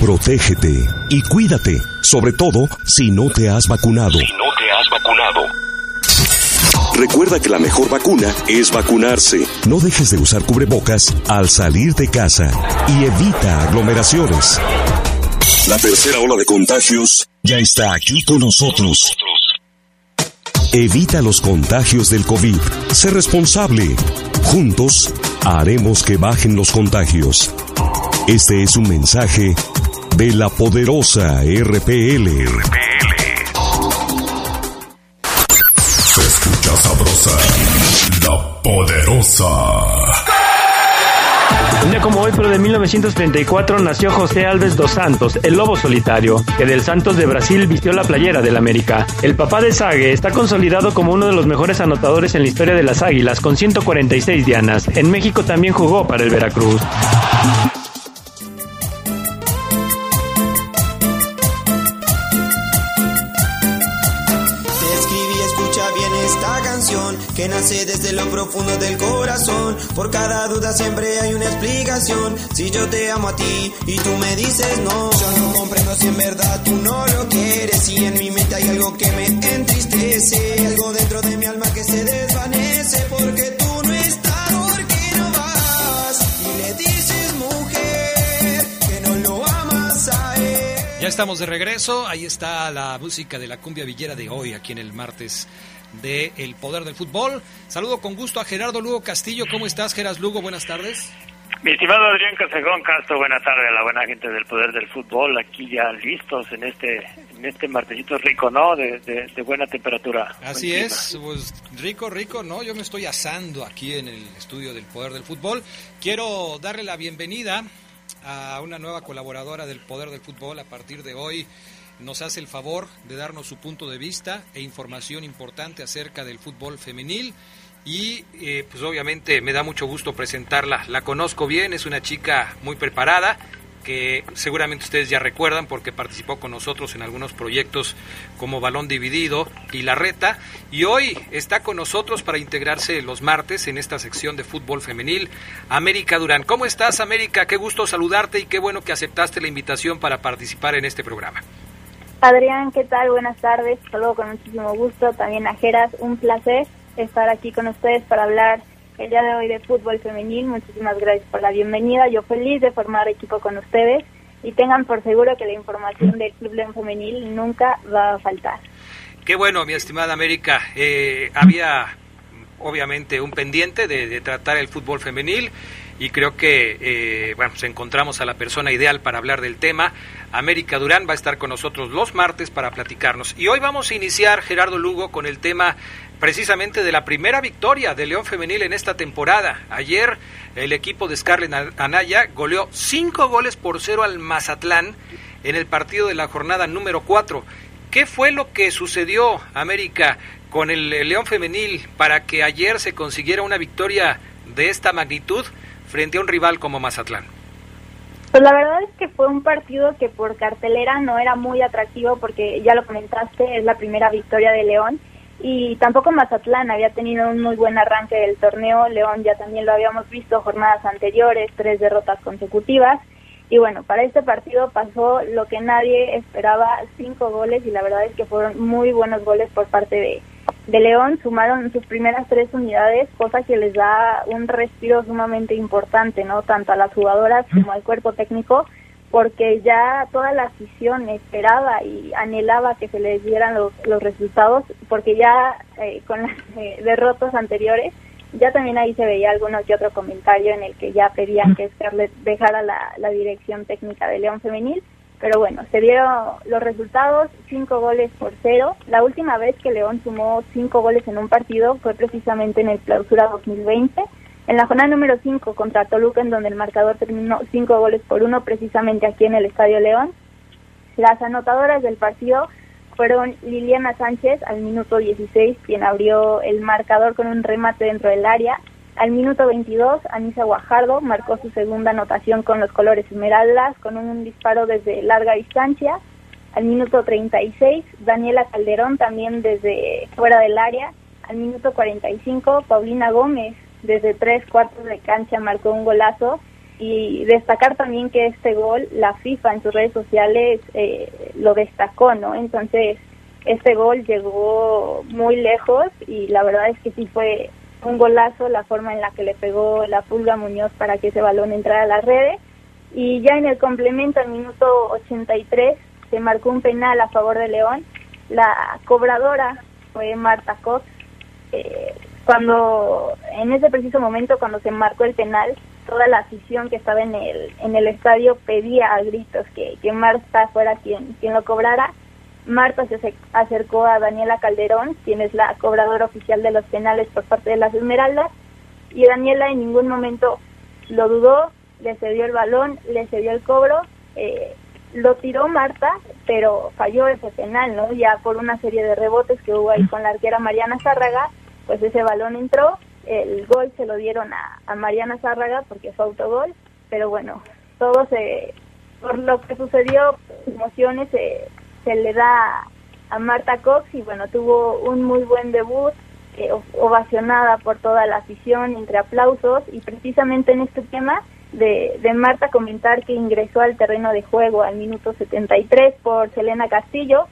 Protégete y cuídate, sobre todo si no te has vacunado. no te has vacunado. Recuerda que la mejor vacuna es vacunarse. No dejes de usar cubrebocas al salir de casa y evita aglomeraciones. La tercera ola de contagios Ya está aquí con nosotros. Evita los contagios del COVID. Sé responsable. Juntos haremos que bajen los contagios. Este es un mensaje de la poderosa RPL. Se escucha sabrosa, la poderosa. Un día como hoy, pero de 1934, nació José Alves dos Santos, el lobo solitario, que del Santos de Brasil vistió la playera del América. El papá de Sague está consolidado como uno de los mejores anotadores en la historia de las Águilas, con 146 dianas. En México también jugó para el Veracruz. Que nace desde lo profundo del corazón. Por cada duda siempre hay una explicación. Si yo te amo a ti y tú me dices no, yo no comprendo si en verdad tú no lo quieres. Y en mi mente hay algo que me entristece, algo dentro de mi alma que se desvanece porque tú no estás, porque no vas. Y le dices mujer que no lo amas a él. Ya estamos de regreso. Ahí está la música de la cumbia villera de hoy, aquí en el martes de El Poder del Fútbol. Saludo con gusto a Gerardo Lugo Castillo. ¿Cómo estás, Geras Lugo? Buenas tardes. Mi estimado Adrián Casejón Castro, buena tarde a la buena gente del Poder del Fútbol, aquí ya listos en este en este martesito rico, ¿no? De, de- de buena temperatura. Así Buen es, pues rico, rico, ¿no? Yo me estoy asando aquí en el estudio del Poder del Fútbol. Quiero darle la bienvenida a una nueva colaboradora del Poder del Fútbol a partir de hoy. Nos hace el favor de darnos su punto de vista e información importante acerca del fútbol femenil. Y eh, pues obviamente me da mucho gusto presentarla. La conozco bien, es una chica muy preparada, que seguramente ustedes ya recuerdan porque participó con nosotros en algunos proyectos como Balón Dividido y La Reta. Y hoy está con nosotros para integrarse los martes en esta sección de fútbol femenil, América Durán. ¿Cómo estás, América? Qué gusto saludarte y qué bueno que aceptaste la invitación para participar en este programa. Adrián, ¿qué tal? Buenas tardes. Saludo con muchísimo gusto. También a Geras, un placer estar aquí con ustedes para hablar el día de hoy de fútbol femenil. Muchísimas gracias por la bienvenida. Yo feliz de formar equipo con ustedes y tengan por seguro que la información del Club León Femenil nunca va a faltar. Qué bueno, mi estimada América. Eh, había obviamente un pendiente de, tratar el fútbol femenil y creo que eh, bueno, pues encontramos a la persona ideal para hablar del tema. América Durán va a estar con nosotros los martes para platicarnos. Y hoy vamos a iniciar, Gerardo Lugo, con el tema precisamente de la primera victoria de León Femenil en esta temporada. Ayer el equipo de Scarlett Anaya goleó cinco goles por cero al Mazatlán en el partido de la jornada número cuatro. ¿Qué fue lo que sucedió, América, con el León Femenil para que ayer se consiguiera una victoria de esta magnitud frente a un rival como Mazatlán? Pues la verdad es que fue un partido que por cartelera no era muy atractivo porque ya lo comentaste, es la primera victoria de León y tampoco Mazatlán había tenido un muy buen arranque del torneo, León ya también lo habíamos visto jornadas anteriores, tres derrotas consecutivas y bueno, para este partido pasó lo que nadie esperaba, cinco goles y la verdad es que fueron muy buenos goles por parte de, de León, sumaron sus primeras tres unidades, cosa que les da un respiro sumamente importante, ¿no? Tanto a las jugadoras como al cuerpo técnico porque ya toda la afición esperaba y anhelaba que se les dieran los, los resultados, porque ya eh, con las eh, derrotas anteriores, ya también ahí se veía alguno que otro comentario en el que ya pedían que Scarlett dejara la, la dirección técnica de León Femenil, pero bueno, se dieron los resultados, cinco goles por cero. La última vez que León sumó cinco goles en un partido fue precisamente en el clausura 2020 en la jornada número 5 contra Toluca, en donde el marcador terminó 5 goles por uno, precisamente aquí en el Estadio León, las anotadoras del partido fueron Liliana Sánchez al minuto 16, quien abrió el marcador con un remate dentro del área. Al minuto 22, Anisa Guajardo marcó su segunda anotación con los colores esmeraldas, con un disparo desde larga distancia. Al minuto 36, Daniela Calderón también desde fuera del área. Al minuto 45, Paulina Gómez desde tres cuartos de cancha marcó un golazo y destacar también que este gol la FIFA en sus redes sociales eh, lo destacó, ¿no? Entonces este gol llegó muy lejos y la verdad es que sí fue un golazo la forma en la que le pegó la Pulga Muñoz para que ese balón entrara a la red y ya en el complemento al minuto 83 se marcó un penal a favor de León. La cobradora fue Marta Cox. Eh, cuando en ese preciso momento cuando se marcó el penal toda la afición que estaba en el en el estadio pedía a gritos que, que Marta fuera quien quien lo cobrara Marta se acercó a Daniela Calderón quien es la cobradora oficial de los penales por parte de las Esmeraldas y Daniela en ningún momento lo dudó le cedió el balón le cedió el cobro eh, lo tiró Marta, pero falló ese penal, ¿no? Ya por una serie de rebotes que hubo ahí con la arquera Mariana Zárraga, pues ese balón entró, el gol se lo dieron a, Mariana Zárraga porque fue autogol, pero bueno, todo se, por lo que sucedió, emociones se, se le da a Marta Cox y bueno, tuvo un muy buen debut, eh, ovacionada por toda la afición, entre aplausos y precisamente en este tema de, de Marta comentar que ingresó al terreno de juego al minuto 73 por Selena Castillo.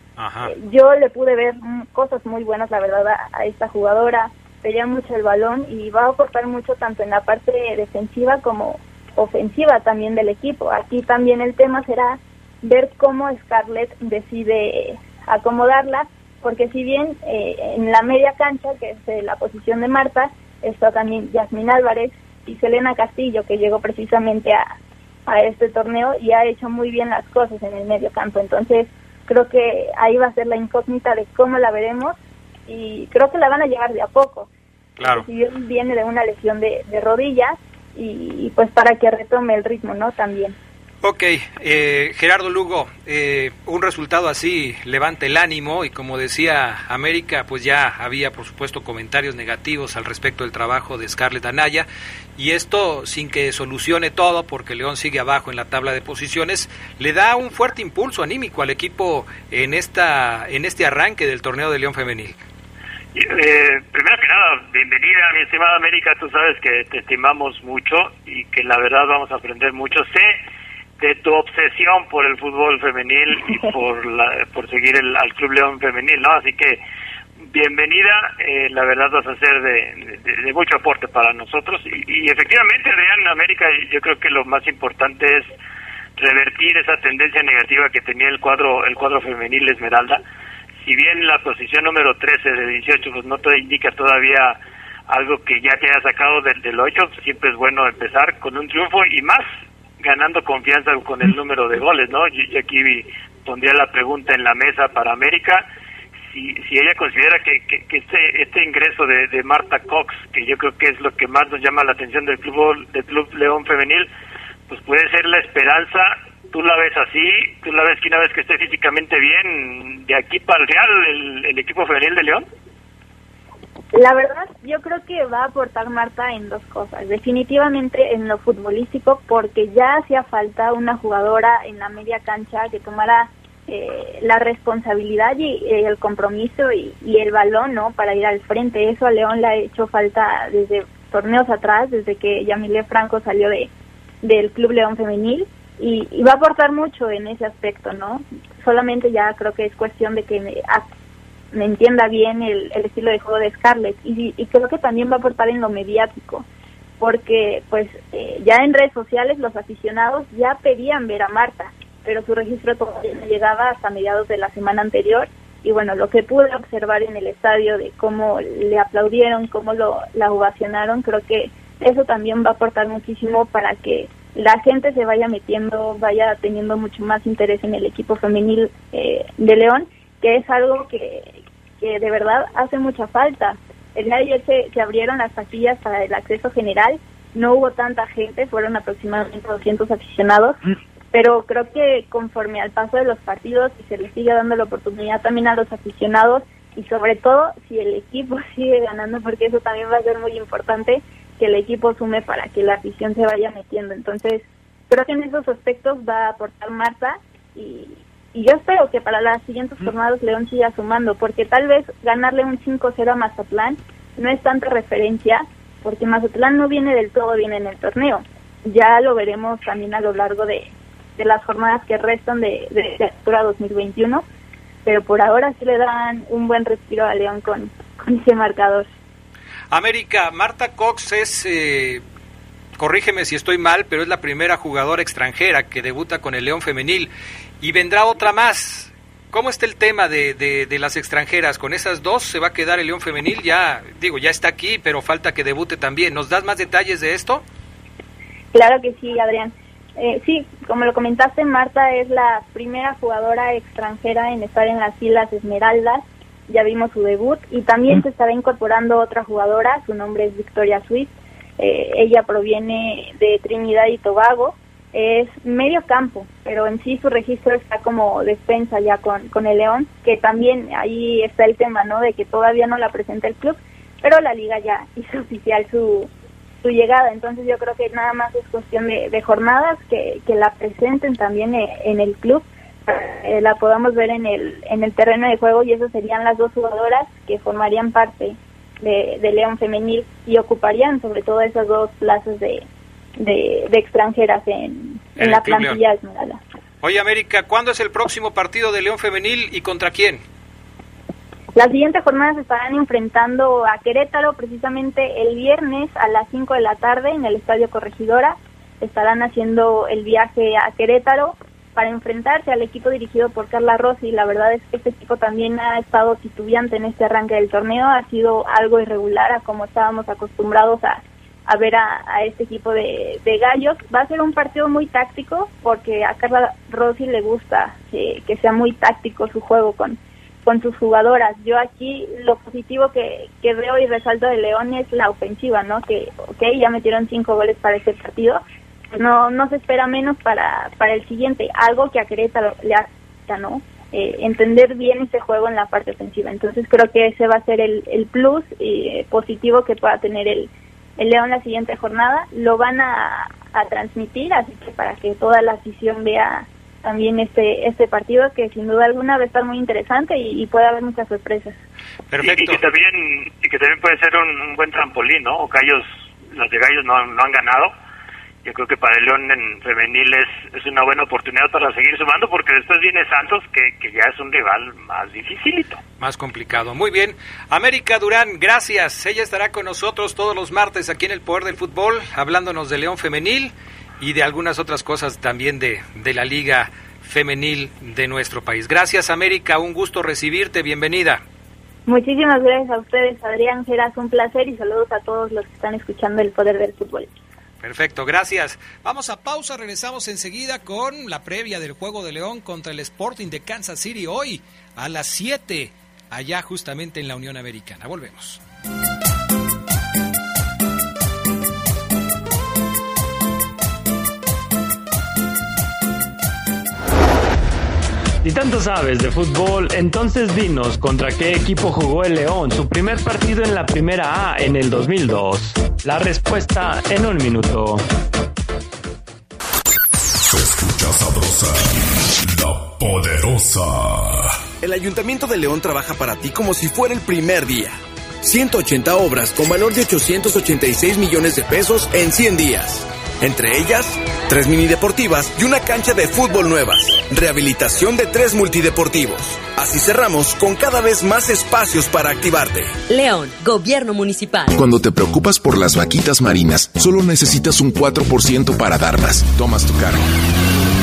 Eh, yo le pude ver cosas muy buenas, la verdad, a, esta jugadora. Pedía mucho el balón y va a aportar mucho tanto en la parte defensiva como ofensiva también del equipo. Aquí también el tema será ver cómo Scarlett decide acomodarla, porque si bien eh, en la media cancha, que es eh, la posición de Marta, está también Yasmin Álvarez, y Selena Castillo, que llegó precisamente a, a este torneo y ha hecho muy bien las cosas en el medio campo. Entonces, creo que ahí va a ser la incógnita de cómo la veremos y creo que la van a llevar de a poco. Claro. Si viene de una lesión de, de rodillas y, pues para que retome el ritmo, ¿no? También. Ok, eh, Gerardo Lugo, eh, un resultado así levanta el ánimo y como decía América, pues ya había por supuesto comentarios negativos al respecto del trabajo de Scarlett Anaya y esto sin que solucione todo porque León sigue abajo en la tabla de posiciones, le da un fuerte impulso anímico al equipo en esta en este arranque del torneo de León femenil. Eh, primero que nada, bienvenida, mi estimada América. Tú sabes que te estimamos mucho y que la verdad vamos a aprender mucho. Sé de tu obsesión por el fútbol femenil y por la, por seguir el, al Club León femenil, ¿no? Así que bienvenida, eh, la verdad vas a ser de, de, mucho aporte para nosotros y, efectivamente, Real América, yo creo que lo más importante es revertir esa tendencia negativa que tenía el cuadro el cuadro femenil Esmeralda si bien la posición número 13 de 18 pues no te indica todavía algo que ya te haya sacado del, del 8, siempre es bueno empezar con un triunfo y más ganando confianza con el número de goles, ¿no? Yo, aquí pondría la pregunta en la mesa para América, si, si ella considera que, que, este, este ingreso de, de, Marta Cox, que yo creo que es lo que más nos llama la atención del club, del club León Femenil, pues puede ser la esperanza tú la ves así, tú la ves que una vez que esté físicamente bien, de aquí para el Real, el, equipo femenil de León? La verdad, yo creo que va a aportar Marta en dos cosas. Definitivamente en lo futbolístico, porque ya hacía falta una jugadora en la media cancha que tomara eh, la responsabilidad y eh, el compromiso y, el balón, ¿no? Para ir al frente. Eso a León le ha hecho falta desde torneos atrás, desde que Yamile Franco salió de del Club León Femenil y, va a aportar mucho en ese aspecto, ¿no? Solamente ya creo que es cuestión de que me, entienda bien el, estilo de juego de Scarlett y, creo que también va a aportar en lo mediático, porque pues eh, ya en redes sociales los aficionados ya pedían ver a Marta, pero su registro todavía no llegaba hasta mediados de la semana anterior y bueno, lo que pude observar en el estadio de cómo le aplaudieron, cómo lo, la ovacionaron, creo que eso también va a aportar muchísimo para que la gente se vaya metiendo, vaya teniendo mucho más interés en el equipo femenil eh, de León, que es algo que, que de verdad hace mucha falta. El día de ayer se, se abrieron las taquillas para el acceso general, no hubo tanta gente, fueron aproximadamente 200 aficionados, mm. pero creo que conforme al paso de los partidos y se les sigue dando la oportunidad también a los aficionados y sobre todo si el equipo sigue ganando, porque eso también va a ser muy importante, que el equipo sume para que la afición se vaya metiendo. Entonces, creo que en esos aspectos va a aportar Marta y, yo espero que para las siguientes jornadas León siga sumando, porque tal vez ganarle un 5-0 a Mazatlán no es tanta referencia, porque Mazatlán no viene del todo bien en el torneo. Ya lo veremos también a lo largo de, las jornadas que restan de, de, de 2021, pero por ahora sí le dan un buen respiro a León con, con ese marcador. América, Marta Cox es, eh, corrígeme si estoy mal, pero es la primera jugadora extranjera que debuta con el León Femenil y vendrá otra más. ¿Cómo está el tema de, de, las extranjeras? ¿Con esas dos se va a quedar el León Femenil? Ya, digo, ya está aquí, pero falta que debute también. ¿Nos das más detalles de esto? Claro que sí, Adrián. Eh, sí, como lo comentaste, Marta es la primera jugadora extranjera en estar en las Islas Esmeraldas ya vimos su debut y también se estará incorporando otra jugadora, su nombre es Victoria Swift, eh, ella proviene de Trinidad y Tobago, es medio campo, pero en sí su registro está como defensa ya con, con el León, que también ahí está el tema, ¿no? De que todavía no la presenta el club, pero la liga ya hizo oficial su, su llegada, entonces yo creo que nada más es cuestión de, jornadas que, que la presenten también eh, en el club eh, la podamos ver en el, en el terreno de juego y esas serían las dos jugadoras que formarían parte de, León Femenil y ocuparían sobre todo esas dos plazas de, de, extranjeras en, en, la plantilla Esmeralda. Oye América, ¿cuándo es el próximo partido de León Femenil y contra quién? Las siguientes jornadas estarán enfrentando a Querétaro precisamente el viernes a las 5 de la tarde en el Estadio Corregidora. Estarán haciendo el viaje a Querétaro para enfrentarse al equipo dirigido por Carla Rossi. La verdad es que este equipo también ha estado titubeante en este arranque del torneo, ha sido algo irregular a como estábamos acostumbrados a, ver a, este equipo de, gallos. Va a ser un partido muy táctico porque a Carla Rossi le gusta que, sea muy táctico su juego con, con sus jugadoras. Yo aquí lo positivo que, que veo y resalto de León es la ofensiva, ¿no? Que, ok, ya metieron cinco goles para este partido, no, no se espera menos para, para el siguiente, algo que a Querétaro le hace, ¿no? Eh, entender bien ese juego en la parte ofensiva. Entonces creo que ese va a ser el, el plus eh, positivo que pueda tener el, el León la siguiente jornada. Lo van a, a transmitir, así que para que toda la afición vea también este este partido que sin duda alguna va a estar muy interesante y, puede haber muchas sorpresas. Perfecto. Y, que también y que también puede ser un, buen trampolín, ¿no? O Gallos, los de Gallos no, no han ganado. Yo creo que para el León en femenil es, es una buena oportunidad para seguir sumando porque después viene Santos que, que ya es un rival más dificilito. Más complicado. Muy bien. América Durán, gracias. Ella estará con nosotros todos los martes aquí en el Poder del Fútbol hablándonos de León femenil y de algunas otras cosas también de, de la Liga Femenil de nuestro país. Gracias, América. Un gusto recibirte. Bienvenida. Muchísimas gracias a ustedes, Adrián. Será un placer y saludos a todos los que están escuchando el poder del fútbol. Perfecto, gracias. Vamos a pausa, regresamos enseguida con la previa del Juego de León contra el Sporting de Kansas City hoy a las 7, allá justamente en la Unión Americana. Volvemos. Si tanto sabes de fútbol, entonces dinos contra qué equipo jugó el León su primer partido en la Primera A en el 2002. La respuesta en un minuto. Se escucha sabrosa, la poderosa. El Ayuntamiento de León trabaja para ti como si fuera el primer día. 180 obras con valor de 886 millones de pesos en 100 días. Entre ellas, tres mini deportivas y una cancha de fútbol nuevas. Rehabilitación de tres multideportivos. Así cerramos con cada vez más espacios para activarte. León, Gobierno Municipal. Cuando te preocupas por las vaquitas marinas, solo necesitas un 4% para dar más. Tomas tu cargo.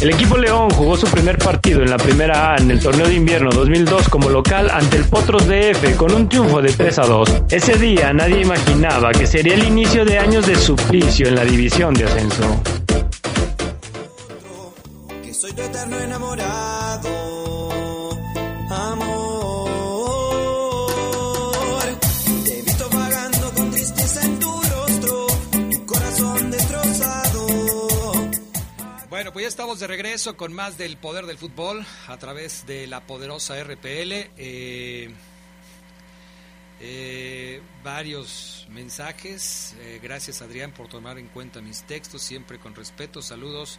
El equipo León jugó su primer partido en la primera A en el torneo de invierno 2002 como local ante el Potros DF con un triunfo de 3 a 2. Ese día nadie imaginaba que sería el inicio de años de suplicio en la división de ascenso. Pues ya estamos de regreso con más del poder del fútbol a través de la poderosa RPL. Eh, eh, varios mensajes. Eh, gracias Adrián por tomar en cuenta mis textos, siempre con respeto. Saludos.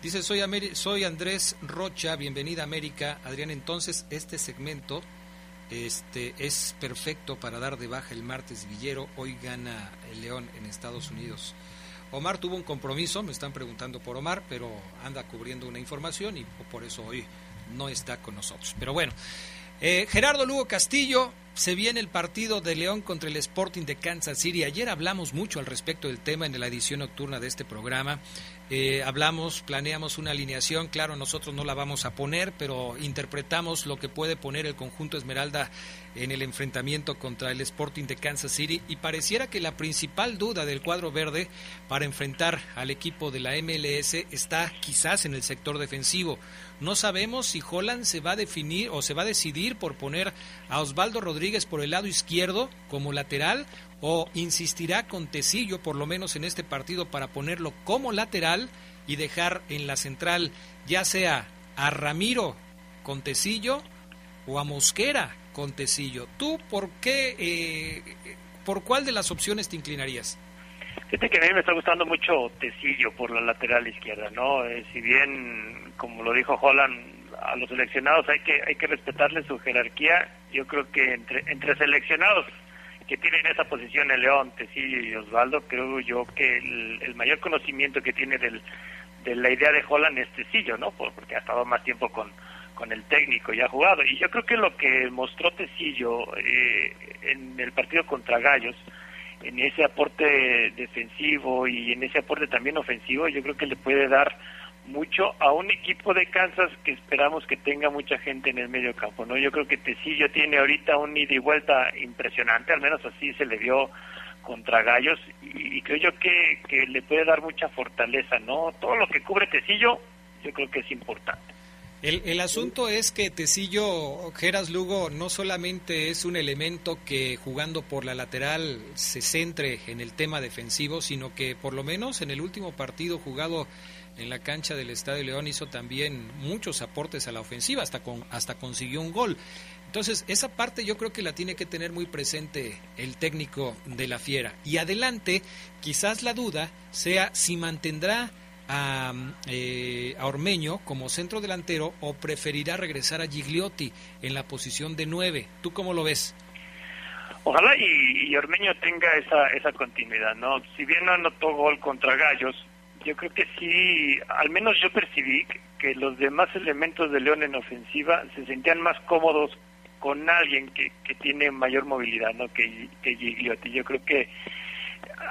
Dice, soy, Ameri- soy Andrés Rocha, bienvenida a América. Adrián, entonces este segmento este, es perfecto para dar de baja el martes Villero. Hoy gana el León en Estados Unidos. Omar tuvo un compromiso, me están preguntando por Omar, pero anda cubriendo una información y por eso hoy no está con nosotros. Pero bueno, eh, Gerardo Lugo Castillo, se viene el partido de León contra el Sporting de Kansas City. Ayer hablamos mucho al respecto del tema en la edición nocturna de este programa. Eh, hablamos, planeamos una alineación, claro, nosotros no la vamos a poner, pero interpretamos lo que puede poner el conjunto Esmeralda en el enfrentamiento contra el Sporting de Kansas City y pareciera que la principal duda del cuadro verde para enfrentar al equipo de la MLS está quizás en el sector defensivo. No sabemos si Holland se va a definir o se va a decidir por poner a Osvaldo Rodríguez por el lado izquierdo como lateral o insistirá con Tecillo por lo menos en este partido para ponerlo como lateral y dejar en la central ya sea a Ramiro con Tecillo o a Mosquera con Tecillo. ¿Tú por qué, eh, por cuál de las opciones te inclinarías? Fíjate que a mí me está gustando mucho Tecillo por la lateral izquierda, ¿no? Eh, si bien, como lo dijo Holland, a los seleccionados hay que hay que respetarle su jerarquía, yo creo que entre, entre seleccionados que tienen esa posición el León, Tecillo y Osvaldo, creo yo que el, mayor conocimiento que tiene del, de la idea de Holland es Tecillo, ¿no? Por- porque ha estado más tiempo con, con el técnico y ha jugado. Y yo creo que lo que mostró Tecillo eh, en el partido contra Gallos, en ese aporte defensivo y en ese aporte también ofensivo, yo creo que le puede dar mucho a un equipo de Kansas que esperamos que tenga mucha gente en el medio campo, ¿no? Yo creo que Tecillo tiene ahorita un ida y vuelta impresionante, al menos así se le vio contra Gallos y, creo yo que, que le puede dar mucha fortaleza, ¿no? Todo lo que cubre Tecillo yo creo que es importante. El, el, asunto es que Tecillo Geras Lugo no solamente es un elemento que jugando por la lateral se centre en el tema defensivo, sino que por lo menos en el último partido jugado en la cancha del Estadio León hizo también muchos aportes a la ofensiva, hasta, con, hasta consiguió un gol. Entonces, esa parte yo creo que la tiene que tener muy presente el técnico de la Fiera. Y adelante, quizás la duda sea si mantendrá a, eh, a, Ormeño como centro delantero o preferirá regresar a Gigliotti en la posición de nueve. ¿Tú cómo lo ves? Ojalá y, Ormeño tenga esa, esa continuidad, ¿no? Si bien no anotó gol contra Gallos, yo creo que sí, al menos yo percibí que, los demás elementos de León en ofensiva se sentían más cómodos con alguien que, que tiene mayor movilidad, ¿no? Que, que Gigliotti. Yo creo que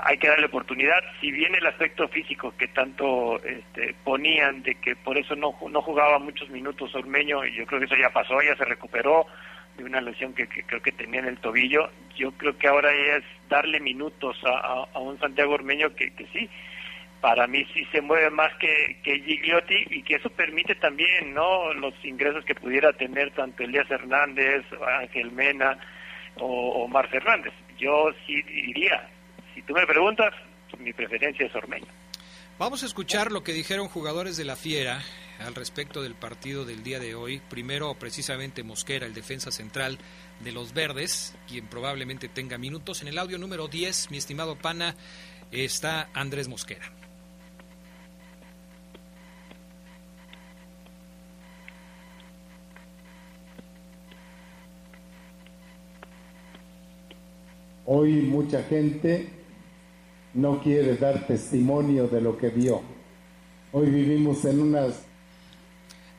hay que darle oportunidad. Si bien el aspecto físico que tanto este, ponían de que por eso no, no jugaba muchos minutos Ormeño, y yo creo que eso ya pasó, ya se recuperó de una lesión que, creo que tenía en el tobillo, yo creo que ahora es darle minutos a, un Santiago Ormeño que, que sí, para mí sí se mueve más que, Gigliotti y que eso permite también no los ingresos que pudiera tener tanto Elías Hernández, Ángel Mena o Omar Fernández. Yo sí diría, si tú me preguntas, mi preferencia es Ormeño. Vamos a escuchar lo que dijeron jugadores de la Fiera al respecto del partido del día de hoy. Primero, precisamente Mosquera, el defensa central de los Verdes, quien probablemente tenga minutos. En el audio número 10, mi estimado Pana, está Andrés Mosquera. Hoy mucha gente no quiere dar testimonio de lo que vio. Hoy vivimos en unas...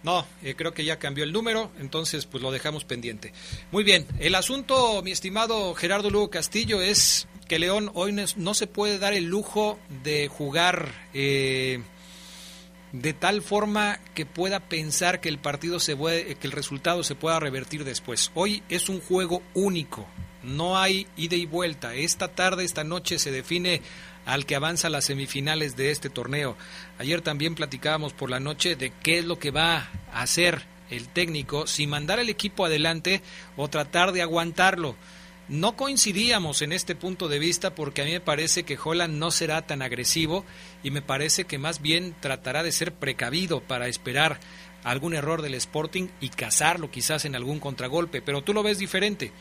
No, eh, creo que ya cambió el número, entonces pues lo dejamos pendiente. Muy bien, el asunto, mi estimado Gerardo Lugo Castillo, es que León hoy no, se puede dar el lujo de jugar eh, de tal forma que pueda pensar que el partido se puede, que el resultado se pueda revertir después. Hoy es un juego único, no hay ida y vuelta. Esta tarde, esta noche se define al que avanza a las semifinales de este torneo. Ayer también platicábamos por la noche de qué es lo que va a hacer el técnico, si mandar el equipo adelante o tratar de aguantarlo. No coincidíamos en este punto de vista porque a mí me parece que Holland no será tan agresivo y me parece que más bien tratará de ser precavido para esperar algún error del Sporting y cazarlo quizás en algún contragolpe, pero tú lo ves diferente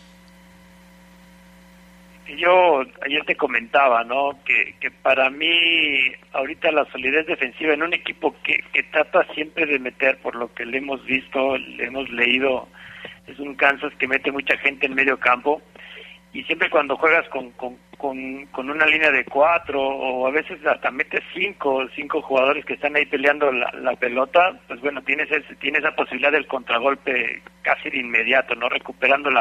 yo ayer te comentaba, ¿no? Que, que para mí ahorita la solidez defensiva en un equipo que, que trata siempre de meter, por lo que le hemos visto, le hemos leído, es un Kansas que mete mucha gente en medio campo y siempre cuando juegas con, con, con, una línea de cuatro o a veces hasta metes cinco, cinco jugadores que están ahí peleando la, la pelota, pues bueno, tienes, ese, tienes esa posibilidad del contragolpe casi de inmediato, ¿no? Recuperando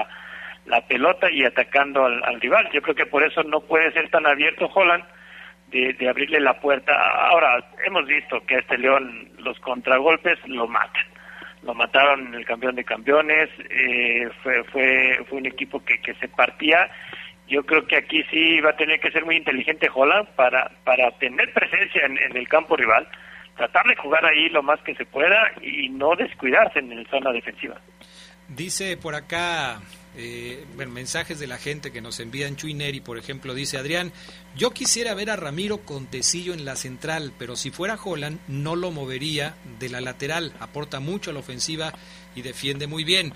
la pelota y atacando al, rival. Yo creo que por eso no puede ser tan abierto Holland de, abrirle la puerta. Ahora, hemos visto que a este León los contragolpes lo matan. Lo mataron en el campeón de campeones, eh, fue, fue, fue un equipo que, que se partía. Yo creo que aquí sí va a tener que ser muy inteligente Holland para, para tener presencia en, en el campo rival, tratar de jugar ahí lo más que se pueda y no descuidarse en la zona defensiva. Dice por acá eh, mensajes de la gente que nos envían Chuineri, por ejemplo, dice Adrián, yo quisiera ver a Ramiro con Tecillo en la central, pero si fuera Holland no lo movería de la lateral, aporta mucho a la ofensiva y defiende muy bien.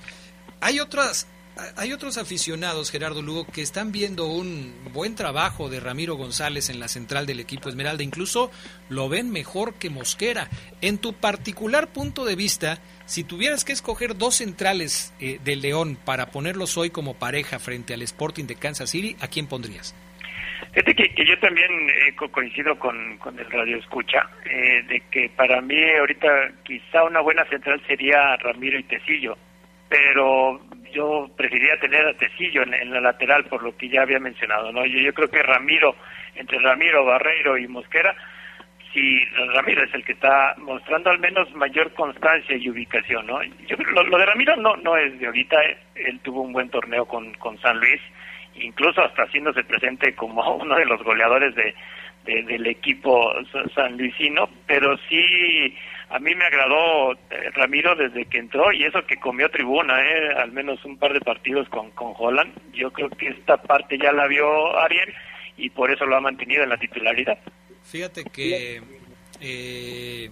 Hay otras hay otros aficionados, Gerardo Lugo, que están viendo un buen trabajo de Ramiro González en la central del equipo Esmeralda. Incluso lo ven mejor que Mosquera. En tu particular punto de vista, si tuvieras que escoger dos centrales eh, del León para ponerlos hoy como pareja frente al Sporting de Kansas City, ¿a quién pondrías? Fíjate que, yo también eh, coincido con, con, el radio escucha, eh, de que para mí ahorita quizá una buena central sería Ramiro y Tecillo, pero yo preferiría tener a Tecillo en, la lateral por lo que ya había mencionado, ¿no? Yo, yo creo que Ramiro, entre Ramiro, Barreiro y Mosquera, sí, Ramiro es el que está mostrando al menos mayor constancia y ubicación, ¿no? Yo lo, lo de Ramiro no no es de ahorita, él tuvo un buen torneo con, con San Luis, incluso hasta haciéndose presente como uno de los goleadores de, del equipo sanluisino, pero sí a mí me agradó eh, Ramiro desde que entró y eso que comió tribuna, eh, al menos un par de partidos con, con Holland. Yo creo que esta parte ya la vio Ariel y por eso lo ha mantenido en la titularidad. Fíjate que eh,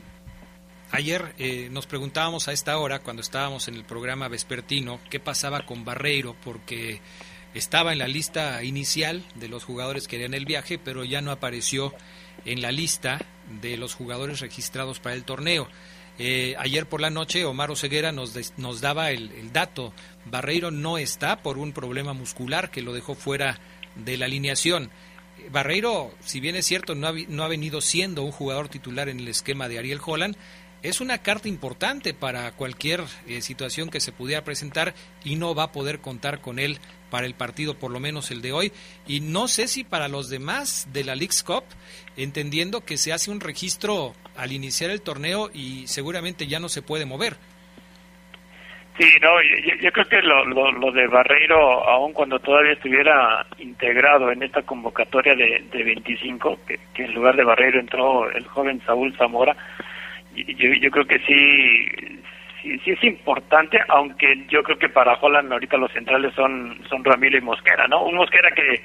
ayer eh, nos preguntábamos a esta hora, cuando estábamos en el programa vespertino, qué pasaba con Barreiro, porque estaba en la lista inicial de los jugadores que harían el viaje, pero ya no apareció en la lista de los jugadores registrados para el torneo. Eh, ayer por la noche Omar Oseguera nos, nos daba el, el, dato. Barreiro no está por un problema muscular que lo dejó fuera de la alineación. Barreiro, si bien es cierto, no ha, no ha venido siendo un jugador titular en el esquema de Ariel Holland, es una carta importante para cualquier eh, situación que se pudiera presentar y no va a poder contar con él para el partido, por lo menos el de hoy. Y no sé si para los demás de la League's Cup, entendiendo que se hace un registro al iniciar el torneo y seguramente ya no se puede mover. Sí, no, yo, creo que lo, lo, lo, de Barreiro, aun cuando todavía estuviera integrado en esta convocatoria de, de 25, que, que en lugar de Barreiro entró el joven Saúl Zamora, yo, yo creo que sí, sí, sí es importante, aunque yo creo que para Holland ahorita los centrales son, son Ramiro y Mosquera, ¿no? Un Mosquera que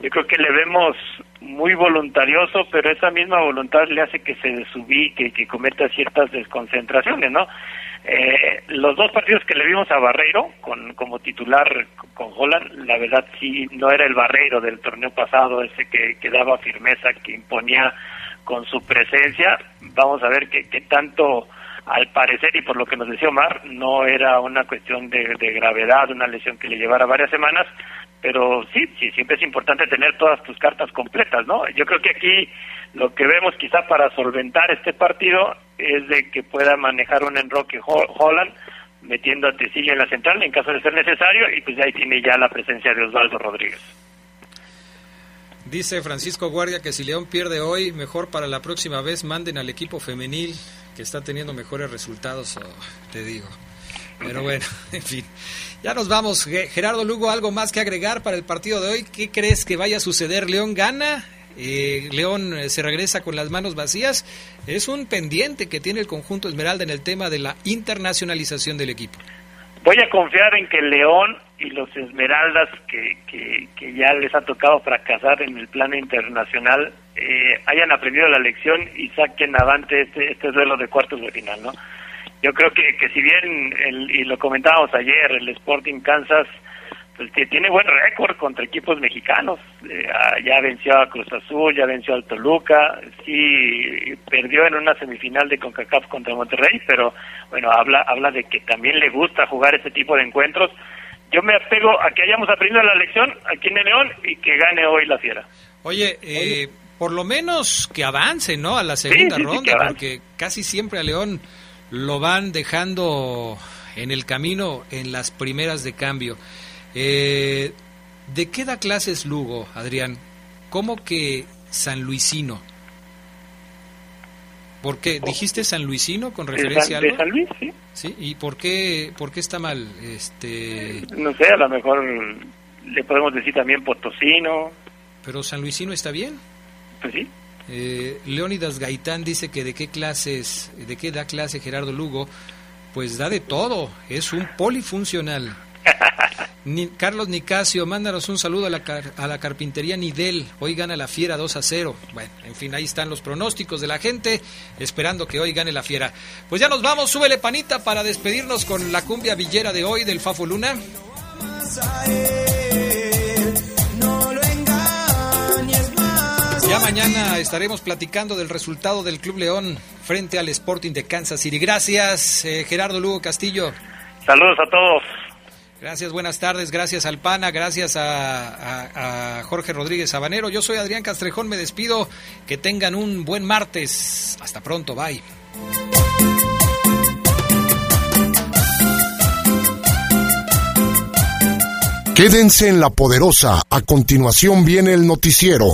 yo creo que le vemos muy voluntarioso, pero esa misma voluntad le hace que se desubique, que cometa ciertas desconcentraciones, ¿no? Eh, los dos partidos que le vimos a Barreiro con, como titular con Holland, la verdad sí no era el Barreiro del torneo pasado, ese que, que daba firmeza, que imponía con su presencia. Vamos a ver qué, qué tanto, al parecer, y por lo que nos decía Omar, no era una cuestión de, de gravedad, una lesión que le llevara varias semanas, pero sí, sí, siempre es importante tener todas tus cartas completas, ¿no? Yo creo que aquí lo que vemos quizá para solventar este partido es de que pueda manejar un enroque Holland metiendo a Tecillo en la central en caso de ser necesario y pues ahí tiene ya la presencia de Osvaldo Rodríguez. Dice Francisco Guardia que si León pierde hoy, mejor para la próxima vez manden al equipo femenil que está teniendo mejores resultados, oh, te digo. Pero bueno, en fin. Ya nos vamos. Gerardo Lugo, ¿algo más que agregar para el partido de hoy? ¿Qué crees que vaya a suceder? ¿León gana? Eh, León se regresa con las manos vacías. Es un pendiente que tiene el conjunto Esmeralda en el tema de la internacionalización del equipo. Voy a confiar en que León y los Esmeraldas, que, que, que ya les ha tocado fracasar en el plano internacional, eh, hayan aprendido la lección y saquen avante este, este duelo de cuartos de final, ¿no? Yo creo que, que si bien, el, y lo comentábamos ayer, el Sporting Kansas pues que tiene buen récord contra equipos mexicanos. Eh, ya venció a Cruz Azul, ya venció al Toluca, sí perdió en una semifinal de CONCACAF contra Monterrey, pero bueno, habla habla de que también le gusta jugar este tipo de encuentros. Yo me apego a que hayamos aprendido la lección aquí en el León y que gane hoy la Fiera. Oye, eh, por lo menos que avance, ¿no? A la segunda Sí, sí, sí, ronda, porque casi siempre a León lo van dejando en el camino en las primeras de cambio. Eh, ¿De qué da clases Lugo, Adrián? ¿Cómo que San Luisino? ¿Por qué? ¿Dijiste San Luisino con De referencia San, a de? San Luis, sí. Sí, ¿y por qué, por qué está mal? Este, No sé, a lo mejor le podemos decir también Potosino, pero San Luisino está bien. pues sí. Eh, Leónidas Gaitán dice que de qué clases, de qué da clase Gerardo Lugo, pues da de todo, es un polifuncional. Carlos Nicasio, mándanos un saludo a la, car- a la carpintería Nidel. Hoy gana la Fiera 2 a 0. Bueno, en fin, ahí están los pronósticos de la gente, esperando que hoy gane la Fiera. Pues ya nos vamos, súbele panita para despedirnos con la cumbia villera de hoy del Fafo Luna. Ya mañana estaremos platicando del resultado del Club León frente al Sporting de Kansas City. Gracias, eh, Gerardo Lugo Castillo. Saludos a todos. Gracias, buenas tardes. Gracias al PANA, gracias a, a- Jorge Rodríguez Sabanero. Yo soy Adrián Castrejón, me despido. Que tengan un buen martes. Hasta pronto, bye. Quédense en la poderosa. A continuación viene el noticiero.